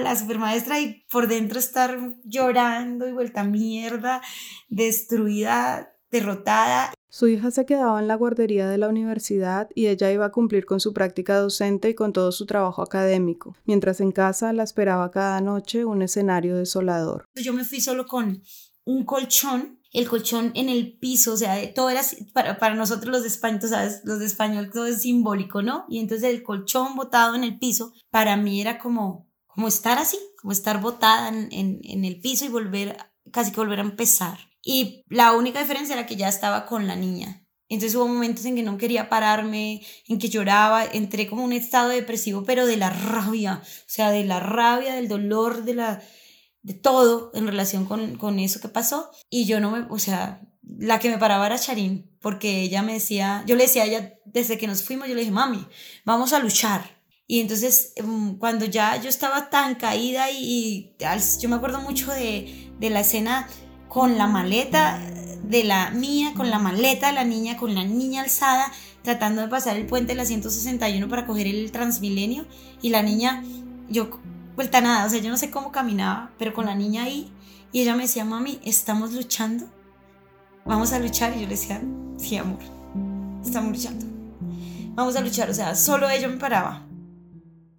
la supermaestra y por dentro estar llorando y vuelta mierda, destruida, derrotada. Su hija se quedaba en la guardería de la universidad y ella iba a cumplir con su práctica docente y con todo su trabajo académico, mientras en casa la esperaba cada noche un escenario desolador. Yo me fui solo con un colchón, el colchón en el piso, o sea, todo era para, para nosotros los de español, ¿sabes? Los de español todo es simbólico, ¿no? Y entonces el colchón botado en el piso, para mí era como como estar así, como estar botada en, en, el piso y volver, casi que volver a empezar. Y la única diferencia era que ya estaba con la niña. Entonces hubo momentos en que no quería pararme, en que lloraba, entré como un estado depresivo, pero de la rabia, o sea, de la rabia, del dolor, de la de todo en relación con, con eso que pasó. Y yo no me, o sea, la que me paraba era Charín, porque ella me decía, yo le decía a ella, desde que nos fuimos, yo le dije, mami, vamos a luchar, y entonces, em, cuando ya yo estaba tan caída y, yo me acuerdo mucho de, de, la escena con la maleta de la mía, con la maleta de la niña, con la niña alzada, tratando de pasar el puente de la 161 para coger el Transmilenio. Y la niña, yo, vuelta nada, o sea, yo no sé cómo caminaba, pero con la niña ahí. Y ella me decía, mami, estamos luchando. Vamos a luchar. Y yo le decía, sí, amor, estamos luchando. Vamos a luchar. O sea, solo ella me paraba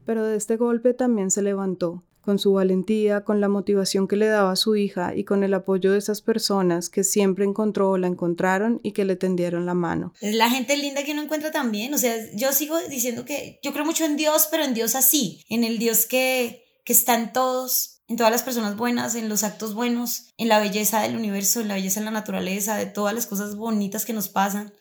pero de este golpe también se levantó. Con su valentía, con la motivación que le daba a su hija y con el apoyo de esas personas que siempre encontró o la encontraron y que le tendieron la mano. La gente linda que uno encuentra también, o sea, yo sigo diciendo que yo creo mucho en Dios, pero en Dios así, en el Dios que, que está en todos, en todas las personas buenas, en los actos buenos, en la belleza del universo, en la belleza de la naturaleza, de todas las cosas bonitas que nos pasan.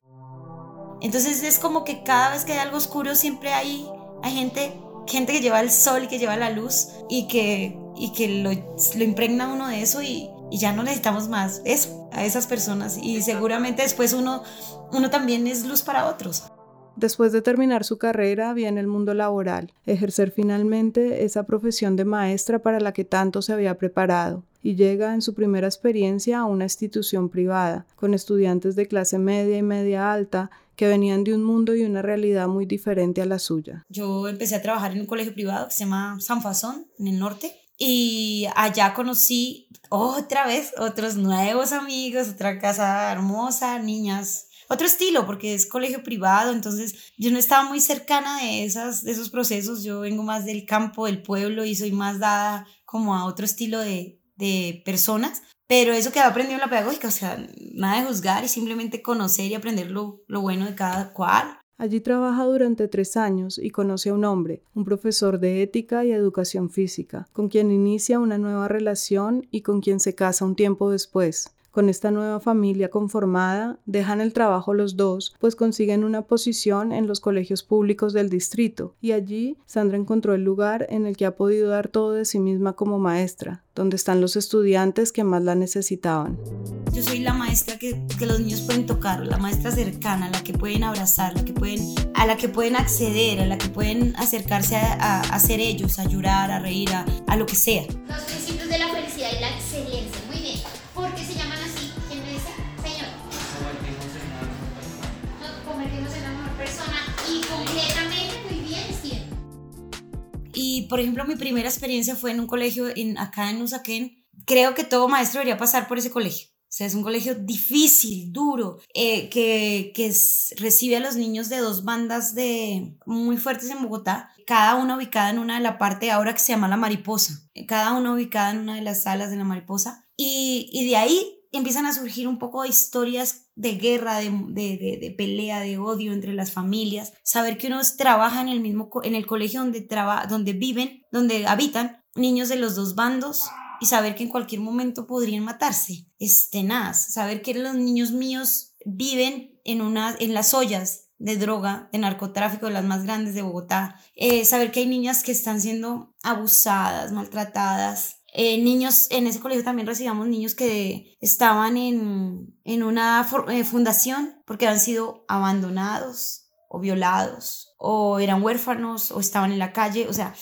Entonces es como que cada vez que hay algo oscuro siempre hay, hay gente, gente que lleva el sol y que lleva la luz y que, y que lo, lo impregna uno de eso y, y ya no necesitamos más eso a esas personas y seguramente después uno, uno también es luz para otros. Después de terminar su carrera, viene el mundo laboral, ejercer finalmente esa profesión de maestra para la que tanto se había preparado, y llega en su primera experiencia a una institución privada, con estudiantes de clase media y media alta que venían de un mundo y una realidad muy diferente a la suya. Yo empecé a trabajar en un colegio privado que se llama San Fasón, en el norte, y allá conocí otra vez otros nuevos amigos, otra casa hermosa, niñas otro estilo, porque es colegio privado, entonces yo no estaba muy cercana de, esas, de esos procesos, yo vengo más del campo, del pueblo y soy más dada como a otro estilo de, de personas, pero eso que he aprendido en la pedagógica, o sea, nada de juzgar y simplemente conocer y aprender lo, lo bueno de cada cual. Allí trabaja durante tres años y conoce a un hombre, un profesor de ética y educación física, con quien inicia una nueva relación y con quien se casa un tiempo después. Con esta nueva familia conformada, dejan el trabajo los dos, pues consiguen una posición en los colegios públicos del distrito, y allí Sandra encontró el lugar en el que ha podido dar todo de sí misma como maestra, donde están los estudiantes que más la necesitaban. Yo soy la maestra que, que los niños pueden tocar, la maestra cercana, la que pueden abrazar, la que pueden, a la que pueden acceder, a la que pueden acercarse a, a, ser ellos, a llorar, a reír, a, a lo que sea. Los principios de la felicidad y la Y por ejemplo, mi primera experiencia fue en un colegio en, acá en Usaquén. Creo que todo maestro debería pasar por ese colegio. O sea, es un colegio difícil, duro, eh, que, que recibe a los niños de dos bandas de, muy fuertes en Bogotá, cada una ubicada en una de la parte ahora que se llama la mariposa, cada una ubicada en una de las salas de la mariposa. Y, y de ahí empiezan a surgir un poco historias de guerra, de, de, de, de, pelea, de odio entre las familias, saber que uno trabaja en el mismo en el colegio donde traba, donde viven, donde habitan niños de los dos bandos y saber que en cualquier momento podrían matarse. Es tenaz, saber que los niños míos viven en una en las ollas de droga, de narcotráfico, de las más grandes de Bogotá, eh, saber que hay niñas que están siendo abusadas, maltratadas, eh, niños, en ese colegio también recibíamos niños que estaban en, en una eh, fundación porque han sido abandonados o violados o eran huérfanos o estaban en la calle, o sea,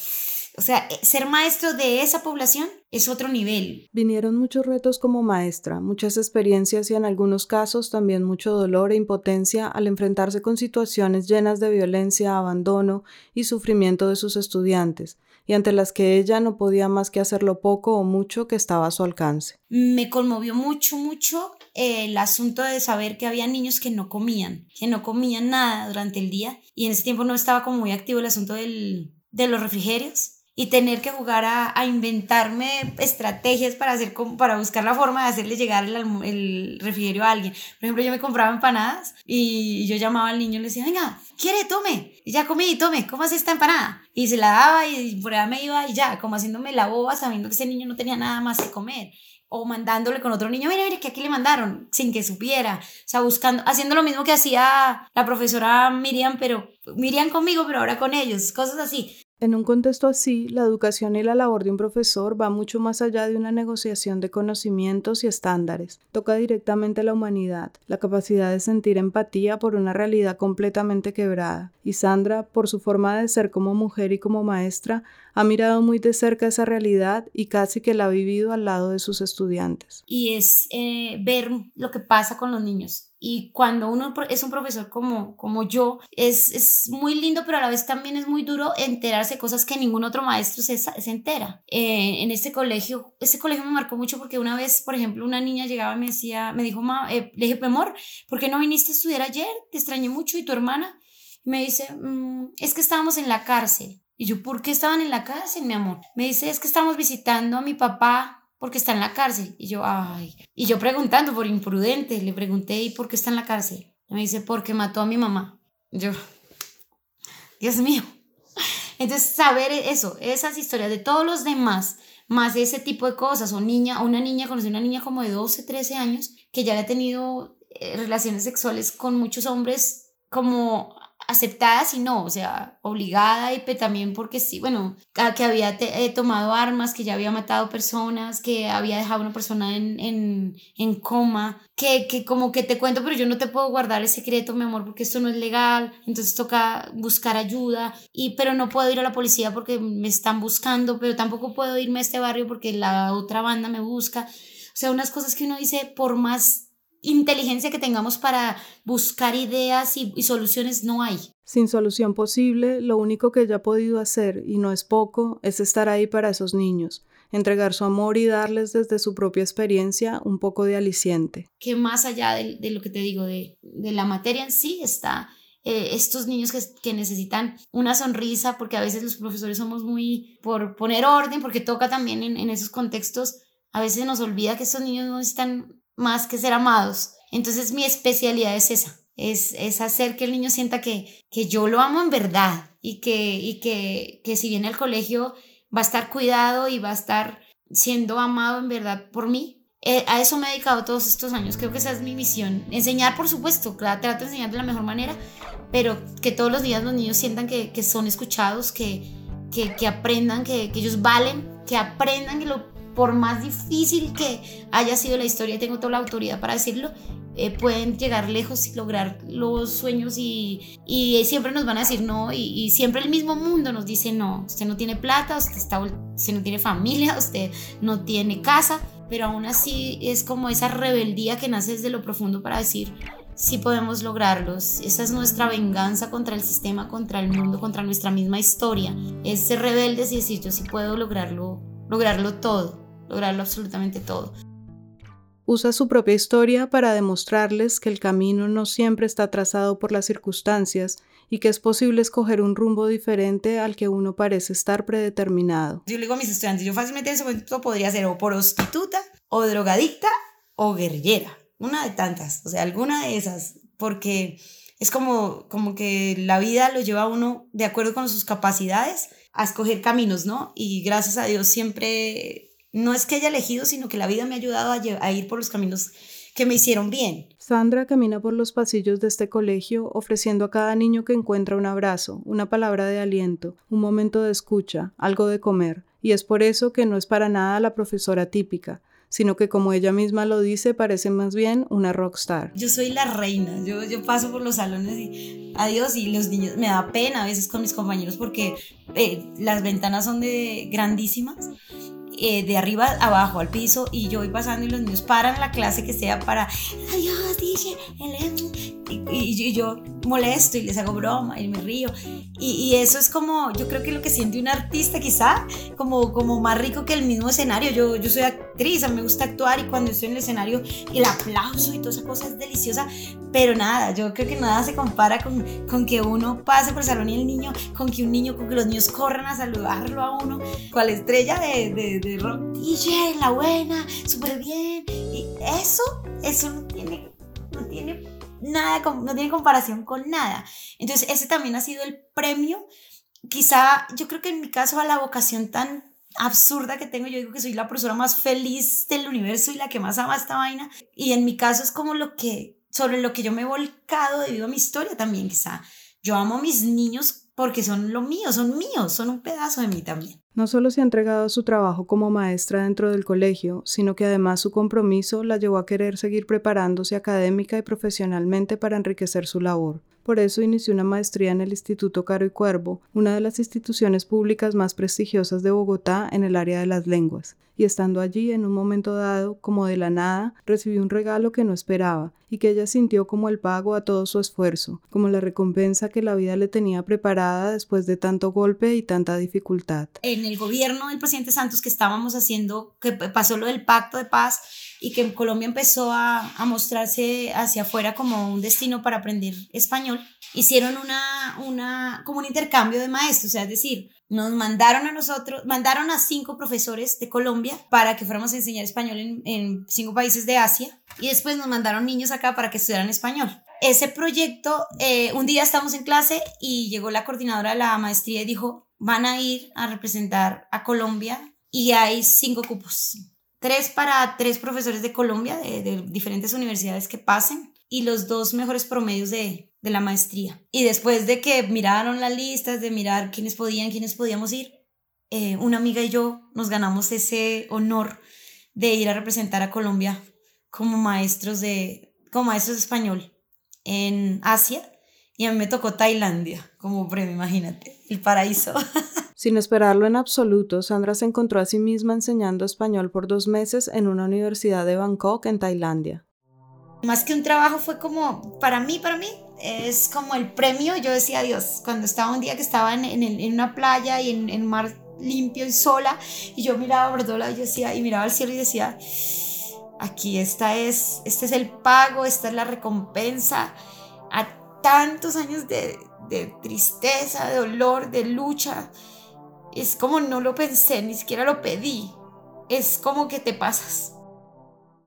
o sea, ser maestro de esa población es otro nivel. Vinieron muchos retos como maestra, muchas experiencias y en algunos casos también mucho dolor e impotencia al enfrentarse con situaciones llenas de violencia, abandono y sufrimiento de sus estudiantes, y ante las que ella no podía más que hacer lo poco o mucho que estaba a su alcance. Me conmovió mucho, mucho el asunto de saber que había niños que no comían, que no comían nada durante el día, y en ese tiempo no estaba como muy activo el asunto del, de los refrigerios y tener que jugar a, a, inventarme estrategias para, hacer, para buscar la forma de hacerle llegar el, el, refrigerio a alguien. Por ejemplo, yo me compraba empanadas y yo llamaba al niño y le decía, venga, quiere, tome. Y ya comí, tome, ¿cómo hace esta empanada? Y se la daba y por allá me iba y ya, como haciéndome la boba sabiendo que ese niño no tenía nada más que comer o mandándole con otro niño, mire, mire, que aquí le mandaron, sin que supiera, o sea, buscando, haciendo lo mismo que hacía la profesora Miriam, pero Miriam conmigo, pero ahora con ellos, cosas así. En un contexto así, la educación y la labor de un profesor va mucho más allá de una negociación de conocimientos y estándares. Toca directamente la humanidad, la capacidad de sentir empatía por una realidad completamente quebrada. Y Sandra, por su forma de ser como mujer y como maestra, ha mirado muy de cerca esa realidad y casi que la ha vivido al lado de sus estudiantes. Y es eh, ver lo que pasa con los niños y cuando uno es un profesor como, como yo, es, es muy lindo, pero a la vez también es muy duro enterarse cosas que ningún otro maestro se, se entera. Eh, en este colegio, este colegio me marcó mucho porque una vez, por ejemplo, una niña llegaba y me decía, me dijo, Ma, eh, le dije, amor, ¿por qué no viniste a estudiar ayer? Te extrañé mucho y tu hermana. Me dice, mmm, es que estábamos en la cárcel. Y yo, ¿por qué estaban en la cárcel, mi amor? Me dice, es que estamos visitando a mi papá porque está en la cárcel. Y yo, ay. Y yo preguntando por imprudente, le pregunté, ¿y por qué está en la cárcel? Y me dice, porque mató a mi mamá. Yo, Dios mío. Entonces, saber eso, esas historias de todos los demás, más ese tipo de cosas, o niña, una niña, conocí una niña como de 12, 13 años, que ya había tenido eh, relaciones sexuales con muchos hombres como aceptada, sino, o sea, obligada y también porque sí, bueno, que había eh, tomado armas, que ya había matado personas, que había dejado a una persona en, en, coma, que, que, como que te cuento, pero yo no te puedo guardar el secreto, mi amor, porque esto no es legal, entonces toca buscar ayuda, y, pero no puedo ir a la policía porque me están buscando, pero tampoco puedo irme a este barrio porque la otra banda me busca. O sea, unas cosas que uno dice, por más inteligencia que tengamos para buscar ideas y, soluciones no hay. Sin solución posible, lo único que ella ha podido hacer, y no es poco, es estar ahí para esos niños, entregar su amor y darles desde su propia experiencia un poco de aliciente. Que más allá de, lo que te digo, de, la materia en sí, está eh, estos niños que, necesitan una sonrisa, porque a veces los profesores somos muy por poner orden, porque toca también en, en esos contextos, a veces nos olvida que estos niños no necesitan más que ser amados. Entonces mi especialidad es esa, es, es hacer que el niño sienta que, que yo lo amo en verdad y que, y que, que si viene al colegio va a estar cuidado y va a estar siendo amado en verdad por mí. Eh, a eso me he dedicado todos estos años, creo que esa es mi misión. Enseñar, por supuesto, trato de enseñar de la mejor manera, pero que todos los días los niños sientan que, que son escuchados, que, que, que aprendan que, que ellos valen, que aprendan que lo por más difícil que haya sido la historia, tengo toda la autoridad para decirlo, eh, pueden llegar lejos y lograr los sueños y, y siempre nos van a decir no y, siempre el mismo mundo nos dice no, usted no tiene plata, usted, está, usted no tiene familia, usted no tiene casa, pero aún así es como esa rebeldía que nace desde lo profundo para decir sí podemos lograrlos. Esa es nuestra venganza contra el sistema, contra el mundo, contra nuestra misma historia. Es ser rebeldes y decir yo sí puedo lograrlo, lograrlo todo lograrlo absolutamente todo. Usa su propia historia para demostrarles que el camino no siempre está trazado por las circunstancias y que es posible escoger un rumbo diferente al que uno parece estar predeterminado. Yo le digo a mis estudiantes, yo fácilmente en ese momento podría ser o prostituta, o drogadicta, o guerrillera, una de tantas, o sea, alguna de esas, porque es como, como que la vida lo lleva a uno de acuerdo con sus capacidades a escoger caminos, ¿no? Y gracias a Dios siempre no es que haya elegido, sino que la vida me ha ayudado a, ir por los caminos que me hicieron bien. Sandra camina por los pasillos de este colegio ofreciendo a cada niño que encuentra un abrazo, una palabra de aliento, un momento de escucha, algo de comer, y es por eso que no es para nada la profesora típica, sino que como ella misma lo dice, parece más bien una rockstar. Yo soy la reina, yo, yo paso por los salones y adiós y los niños, me da pena a veces con mis compañeros porque eh, las ventanas son de grandísimas eh, de arriba abajo al piso y yo voy pasando y los niños paran la clase que sea para adiós dije y, y, yo molesto y les hago broma y me río. Y, y, eso es como yo creo que lo que siente un artista quizá como, como más rico que el mismo escenario. Yo, yo soy actriz a mí me gusta actuar y cuando estoy en el escenario el aplauso y toda esa cosa es deliciosa. Pero nada yo creo que nada se compara con, con que uno pase por el salón y el niño con que un niño con que los niños corran a saludarlo a uno. Cual estrella de, de de rock DJ, la buena, súper bien. Y eso, eso no tiene, no tiene nada, no tiene comparación con nada. Entonces, ese también ha sido el premio. Quizá, yo creo que en mi caso, a la vocación tan absurda que tengo, yo digo que soy la persona más feliz del universo y la que más ama esta vaina. Y en mi caso es como lo que, sobre lo que yo me he volcado debido a mi historia también, quizá. Yo amo a mis niños porque son lo mío, son míos, son un pedazo de mí también. No solo se ha entregado su trabajo como maestra dentro del colegio, sino que además su compromiso la llevó a querer seguir preparándose académica y profesionalmente para enriquecer su labor. Por eso inició una maestría en el Instituto Caro y Cuervo, una de las instituciones públicas más prestigiosas de Bogotá en el área de las lenguas. Y estando allí, en un momento dado, como de la nada, recibió un regalo que no esperaba y que ella sintió como el pago a todo su esfuerzo, como la recompensa que la vida le tenía preparada después de tanto golpe y tanta dificultad. El gobierno del presidente Santos que estábamos haciendo, que pasó lo del pacto de paz, y que Colombia empezó a, mostrarse hacia afuera como un destino para aprender español, hicieron una, una, como un intercambio de maestros, es decir, nos mandaron a nosotros, mandaron a cinco profesores de Colombia para que fuéramos a enseñar español en, en cinco países de Asia y después nos mandaron niños acá para que estudiaran español. Ese proyecto, eh, un día estábamos en clase y llegó la coordinadora de la maestría y dijo, van a ir a representar a Colombia y hay cinco cupos. Tres para tres profesores de Colombia, de, diferentes universidades que pasen, y los dos mejores promedios de, de la maestría. Y después de que miraron las listas, de mirar quiénes podían, quiénes podíamos ir, eh, una amiga y yo nos ganamos ese honor de ir a representar a Colombia como maestros de, como maestros de español en Asia y a mí me tocó Tailandia como premio, imagínate, el paraíso. Sin esperarlo en absoluto, Sandra se encontró a sí misma enseñando español por dos meses en una universidad de Bangkok, en Tailandia. Más que un trabajo fue como, para mí, para mí, es como el premio. Yo decía, Dios, cuando estaba un día que estaba en, en, en una playa y en, en, mar limpio y sola, y yo miraba por todo lado y decía, y miraba al cielo y decía, aquí esta es, este es el pago, esta es la recompensa a tantos años de, de tristeza, de dolor, de lucha. Es como no lo pensé, ni siquiera lo pedí. Es como que te pasas.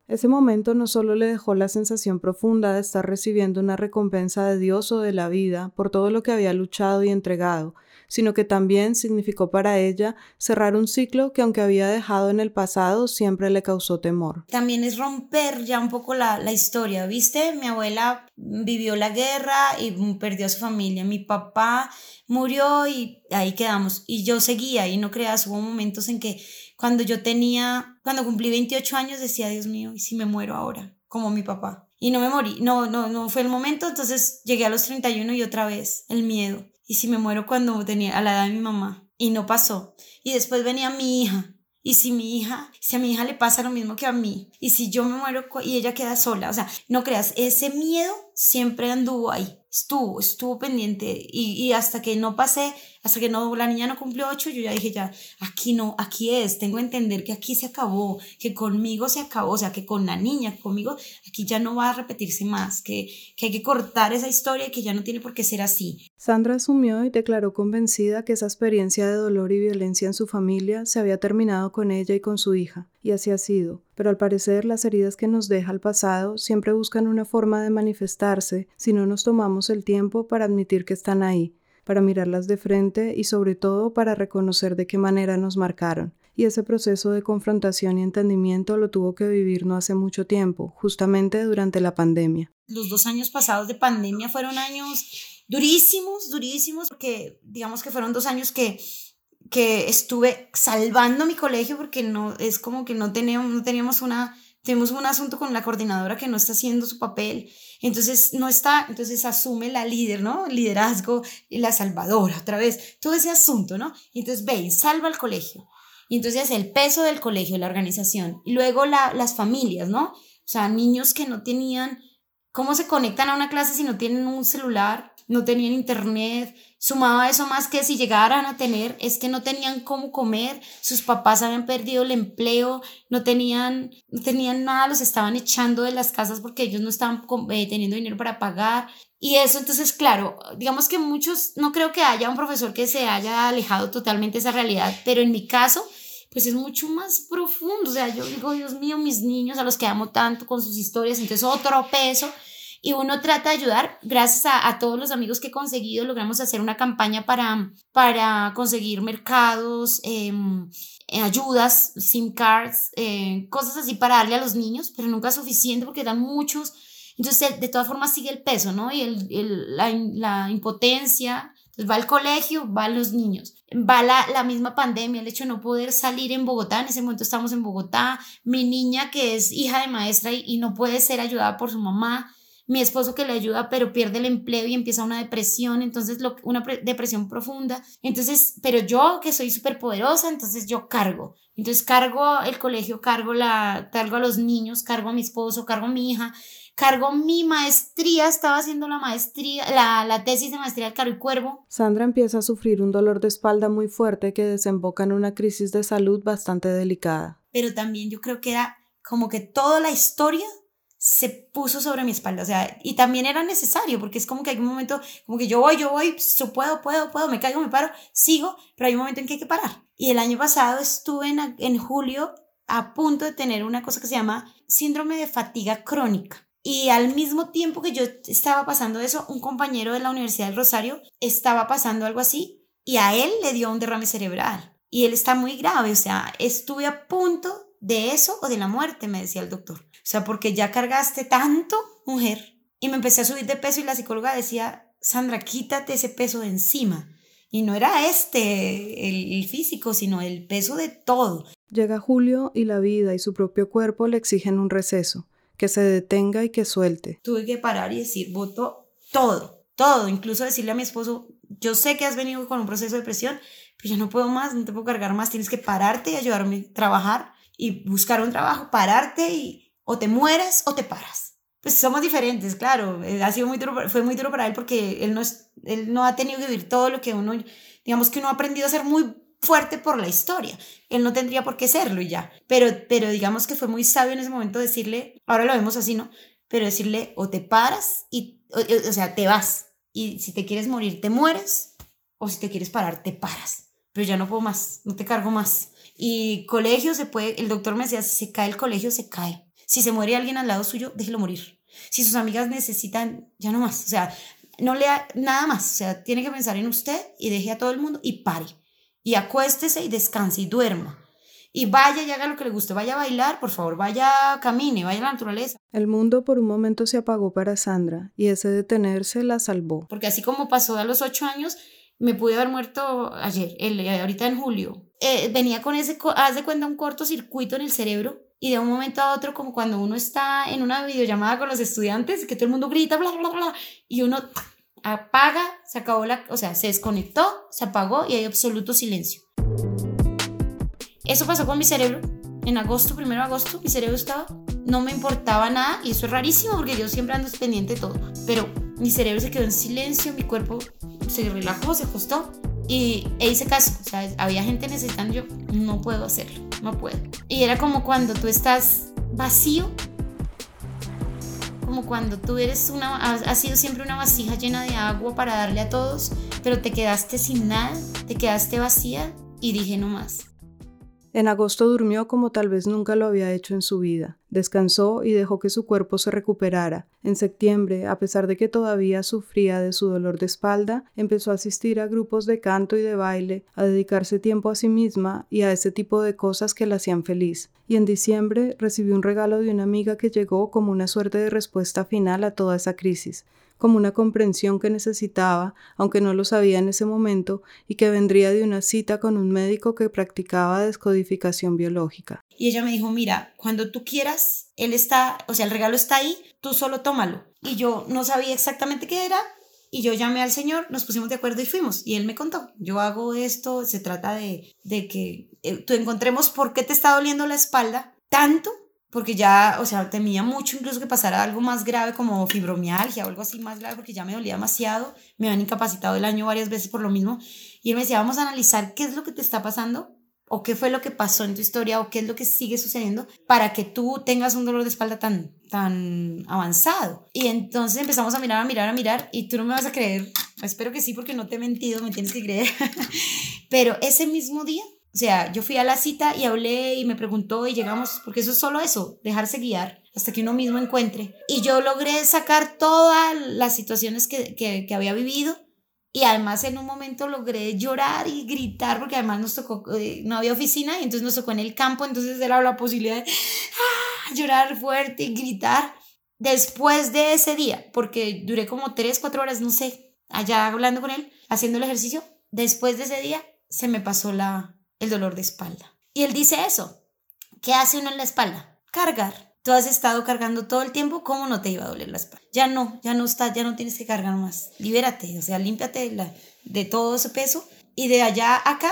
Ese momento no solo le dejó la sensación profunda de estar recibiendo una recompensa de Dios o de la vida por todo lo que había luchado y entregado, sino que también significó para ella cerrar un ciclo que aunque había dejado en el pasado siempre le causó temor. También es romper ya un poco la, la historia, ¿viste? Mi abuela vivió la guerra y perdió a su familia, mi papá murió y ahí quedamos y yo seguía y no creas, hubo momentos en que cuando yo tenía, cuando cumplí 28 años decía, Dios mío, ¿y si me muero ahora? Como mi papá. Y no me morí, no, no, no fue el momento, entonces llegué a los 31 y otra vez el miedo. ¿Y si me muero cuando tenía a la edad de mi mamá? Y no pasó. Y después venía mi hija. Y si mi hija, si a mi hija le pasa lo mismo que a mí, y si yo me muero y ella queda sola, o sea, no creas, ese miedo siempre anduvo ahí, estuvo, estuvo pendiente, y, y hasta que no pasé hasta que no, la niña no cumplió ocho, yo ya dije, ya, aquí no, aquí es, tengo que entender que aquí se acabó, que conmigo se acabó, o sea, que con la niña, conmigo, aquí ya no va a repetirse más, que, que hay que cortar esa historia y que ya no tiene por qué ser así. Sandra asumió y declaró convencida que esa experiencia de dolor y violencia en su familia se había terminado con ella y con su hija, y así ha sido. Pero al parecer las heridas que nos deja el pasado siempre buscan una forma de manifestarse si no nos tomamos el tiempo para admitir que están ahí para mirarlas de frente y sobre todo para reconocer de qué manera nos marcaron. Y ese proceso de confrontación y entendimiento lo tuvo que vivir no hace mucho tiempo, justamente durante la pandemia. Los dos años pasados de pandemia fueron años durísimos, durísimos, porque digamos que fueron dos años que que estuve salvando mi colegio porque no es como que no teníamos, no teníamos una tenemos un asunto con la coordinadora que no está haciendo su papel, entonces no está, entonces asume la líder, ¿no? liderazgo la salvadora, otra vez, todo ese asunto, ¿no? entonces ve salva al colegio. Y entonces el peso del colegio, la organización, y luego la, las familias, ¿no? O sea, niños que no tenían, ¿cómo se conectan a una clase si no tienen un celular? No tenían internet, sumaba eso más que si llegaran a tener, es que no tenían cómo comer, sus papás habían perdido el empleo, no tenían, no tenían nada, los estaban echando de las casas porque ellos no estaban eh, teniendo dinero para pagar. Y eso, entonces, claro, digamos que muchos, no creo que haya un profesor que se haya alejado totalmente de esa realidad, pero en mi caso, pues es mucho más profundo. O sea, yo digo, Dios mío, mis niños a los que amo tanto con sus historias, entonces otro peso y uno trata de ayudar. Gracias a, a, todos los amigos que he conseguido, logramos hacer una campaña para, para conseguir mercados, eh, ayudas, SIM cards, eh, cosas así para darle a los niños, pero nunca suficiente porque eran muchos. Entonces, de todas formas, sigue el peso, ¿no? Y el, el, la, la impotencia. Entonces, va al colegio, van los niños. Va la, la misma pandemia, el hecho de no poder salir en Bogotá. En ese momento estamos en Bogotá. Mi niña, que es hija de maestra y, y no puede ser ayudada por su mamá mi esposo que le ayuda pero pierde el empleo y empieza una depresión, entonces lo, una depresión profunda. Entonces, pero yo que soy súper poderosa, entonces yo cargo. Entonces cargo el colegio, cargo, la, cargo a los niños, cargo a mi esposo, cargo a mi hija, cargo mi maestría, estaba haciendo la maestría, la, la tesis de maestría del Caro y Cuervo. Sandra empieza a sufrir un dolor de espalda muy fuerte que desemboca en una crisis de salud bastante delicada. Pero también yo creo que era como que toda la historia se puso sobre mi espalda, o sea, y también era necesario, porque es como que hay un momento, como que yo voy, yo voy, puedo, puedo, puedo, me caigo, me paro, sigo, pero hay un momento en que hay que parar. Y el año pasado estuve en, en julio a punto de tener una cosa que se llama síndrome de fatiga crónica. Y al mismo tiempo que yo estaba pasando eso, un compañero de la Universidad del Rosario estaba pasando algo así y a él le dio un derrame cerebral. Y él está muy grave, o sea, estuve a punto de eso o de la muerte, me decía el doctor. O sea, porque ya cargaste tanto, mujer. Y me empecé a subir de peso y la psicóloga decía, Sandra, quítate ese peso de encima. Y no era este el, físico, sino el peso de todo. Llega julio y la vida y su propio cuerpo le exigen un receso, que se detenga y que suelte. Tuve que parar y decir, voto todo, todo, incluso decirle a mi esposo, yo sé que has venido con un proceso de presión, pero ya no puedo más, no te puedo cargar más, tienes que pararte y ayudarme a trabajar y buscar un trabajo, pararte y o te mueres o te paras. Pues somos diferentes, claro, eh, ha sido muy duro, fue muy duro para él porque él no, es, él no ha tenido que vivir todo lo que uno, digamos que uno ha aprendido a ser muy fuerte por la historia. Él no tendría por qué serlo y ya. Pero, pero digamos que fue muy sabio en ese momento decirle, ahora lo vemos así, ¿no? Pero decirle, o te paras y, o, sea, te vas. Y si te quieres morir, te mueres. O si te quieres parar, te paras. Pero ya no puedo más, no te cargo más. Y colegio se puede, el doctor me decía, si se cae el colegio, se cae. Si se muere alguien al lado suyo, déjelo morir. Si sus amigas necesitan, ya no más. O sea, no lea nada más. O sea, tiene que pensar en usted y deje a todo el mundo y pare y acuéstese y descanse y duerma. Y vaya y haga lo que le guste, vaya a bailar, por favor, vaya, camine, vaya a la naturaleza. El mundo por un momento se apagó para Sandra y ese detenerse la salvó. Porque así como pasó a los ocho años, me pude haber muerto ayer, el, ahorita en julio. Eh, venía con ese, haz de cuenta, un cortocircuito en el cerebro y de un momento a otro, como cuando uno está en una videollamada con los estudiantes, que todo el mundo grita, bla, bla, bla, y uno apaga, se acabó la, o sea, se desconectó, se apagó y hay absoluto silencio. Eso pasó con mi cerebro. En agosto, primero de agosto, mi cerebro estaba, no me importaba nada y eso es rarísimo porque yo siempre ando pendiente de todo. Pero mi cerebro se quedó en silencio, mi cuerpo se relajó, se acostó y e hice caso. O sea, había gente necesitando, yo no puedo hacerlo, no puedo. Y era como cuando tú estás vacío como cuando tú eres una, has sido siempre una vasija llena de agua para darle a todos, pero te quedaste sin nada, te quedaste vacía y dije no más. En agosto durmió como tal vez nunca lo había hecho en su vida. Descansó y dejó que su cuerpo se recuperara. En septiembre, a pesar de que todavía sufría de su dolor de espalda, empezó a asistir a grupos de canto y de baile, a dedicarse tiempo a sí misma y a ese tipo de cosas que la hacían feliz. Y en diciembre recibió un regalo de una amiga que llegó como una suerte de respuesta final a toda esa crisis como una comprensión que necesitaba, aunque no lo sabía en ese momento, y que vendría de una cita con un médico que practicaba descodificación biológica. Y ella me dijo, mira, cuando tú quieras, él está, o sea, el regalo está ahí, tú solo tómalo. Y yo no sabía exactamente qué era, y yo llamé al señor, nos pusimos de acuerdo y fuimos. Y él me contó, yo hago esto, se trata de, de que eh, tú encontremos por qué te está doliendo la espalda tanto porque ya, o sea, temía mucho incluso que pasara algo más grave como fibromialgia o algo así más grave porque ya me dolía demasiado, me habían incapacitado el año varias veces por lo mismo y él me decía, vamos a analizar qué es lo que te está pasando o qué fue lo que pasó en tu historia o qué es lo que sigue sucediendo para que tú tengas un dolor de espalda tan, tan avanzado. Y entonces empezamos a mirar, a mirar, a mirar y tú no me vas a creer, espero que sí porque no te he mentido, me tienes que creer, pero ese mismo día o sea, yo fui a la cita y hablé y me preguntó y llegamos, porque eso es solo eso, dejarse guiar hasta que uno mismo encuentre. Y yo logré sacar todas las situaciones que, que, había vivido y además en un momento logré llorar y gritar porque además nos tocó, eh, no había oficina y entonces nos tocó en el campo, entonces era la posibilidad de ah, llorar fuerte y gritar. Después de ese día, porque duré como tres, cuatro horas, no sé, allá hablando con él, haciendo el ejercicio, después de ese día se me pasó la, el dolor de espalda. Y él dice eso. ¿Qué hace uno en la espalda? Cargar. Tú has estado cargando todo el tiempo, ¿cómo no te iba a doler la espalda? Ya no, ya no está, ya no tienes que cargar más. Libérate, o sea, límpiate de, de todo ese peso. Y de allá acá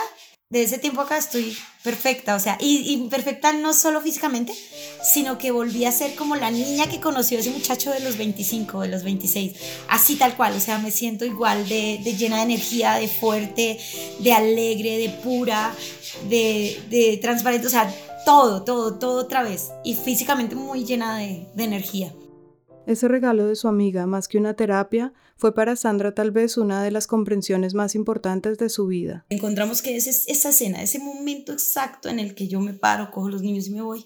de ese tiempo acá estoy perfecta, o sea, y, perfecta no solo físicamente, sino que volví a ser como la niña que conoció a ese muchacho de los 25, de los 26, así tal cual, o sea, me siento igual de, llena de energía, de fuerte, de alegre, de pura, de, de transparente, o sea, todo, todo, todo otra vez. Y físicamente muy llena de, de energía. Ese regalo de su amiga, más que una terapia, fue para Sandra tal vez una de las comprensiones más importantes de su vida. Encontramos que ese, esa escena, ese momento exacto en el que yo me paro, cojo los niños y me voy,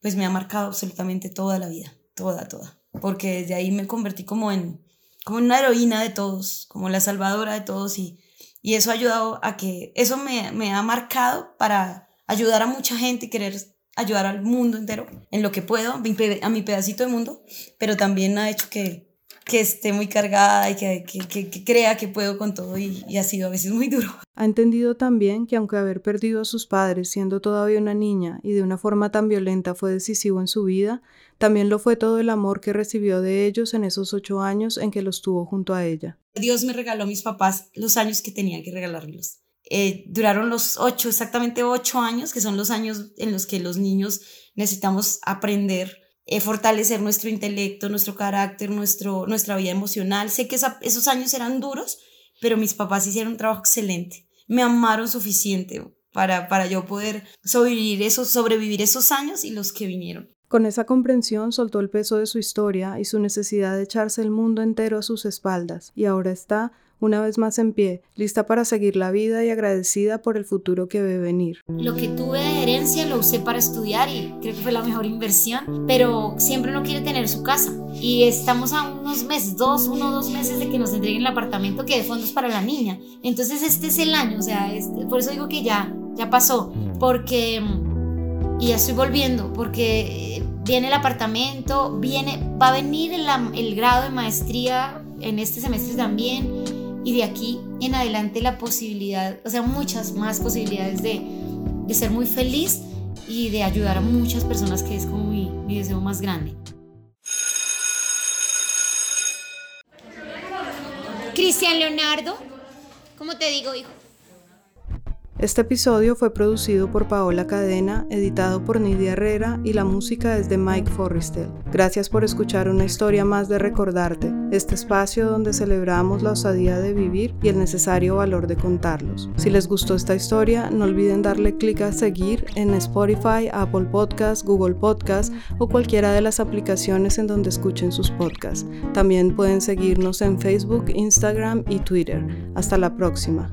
pues me ha marcado absolutamente toda la vida, toda, toda. Porque desde ahí me convertí como en, como una heroína de todos, como la salvadora de todos y, y eso ha ayudado a que, eso me, me ha marcado para ayudar a mucha gente y querer ayudar al mundo entero en lo que puedo, a mi pedacito de mundo, pero también ha hecho que, que esté muy cargada y que, que, crea que puedo con todo y, y, ha sido a veces muy duro. Ha entendido también que aunque haber perdido a sus padres siendo todavía una niña y de una forma tan violenta fue decisivo en su vida, también lo fue todo el amor que recibió de ellos en esos ocho años en que los tuvo junto a ella. Dios me regaló a mis papás los años que tenía que regalarlos. Eh, duraron los ocho, exactamente ocho años, que son los años en los que los niños necesitamos aprender eh, fortalecer nuestro intelecto, nuestro carácter, nuestro, nuestra vida emocional. Sé que esos años eran duros, pero mis papás hicieron un trabajo excelente. Me amaron suficiente para, para yo poder sobrevivir esos, sobrevivir esos años y los que vinieron. Con esa comprensión soltó el peso de su historia y su necesidad de echarse el mundo entero a sus espaldas, y ahora está una vez más en pie, lista para seguir la vida y agradecida por el futuro que ve venir. Lo que tuve de herencia lo usé para estudiar y creo que fue la mejor inversión, pero siempre uno quiere tener su casa y estamos a unos meses, dos, uno o dos meses de que nos entreguen el apartamento que de fondos para la niña. Entonces este es el año, o sea, este, por eso digo que ya, ya pasó, porque... Y ya estoy volviendo, porque viene el apartamento, viene, va a venir el, el grado de maestría en este semestre también y de aquí en adelante la posibilidad, o sea, muchas más posibilidades de, de ser muy feliz y de ayudar a muchas personas, que es como mi, mi deseo más grande. Cristian Leonardo, ¿cómo te digo, hijo? Este episodio fue producido por Paola Cadena, editado por Nidia Herrera y la música es de Mike Forrestel. Gracias por escuchar una historia más de Recordarte, este espacio donde celebramos la osadía de vivir y el necesario valor de contarlos. Si les gustó esta historia, no olviden darle clic a seguir en Spotify, Apple Podcasts, Google Podcasts o cualquiera de las aplicaciones en donde escuchen sus podcasts. También pueden seguirnos en Facebook, Instagram y Twitter. Hasta la próxima.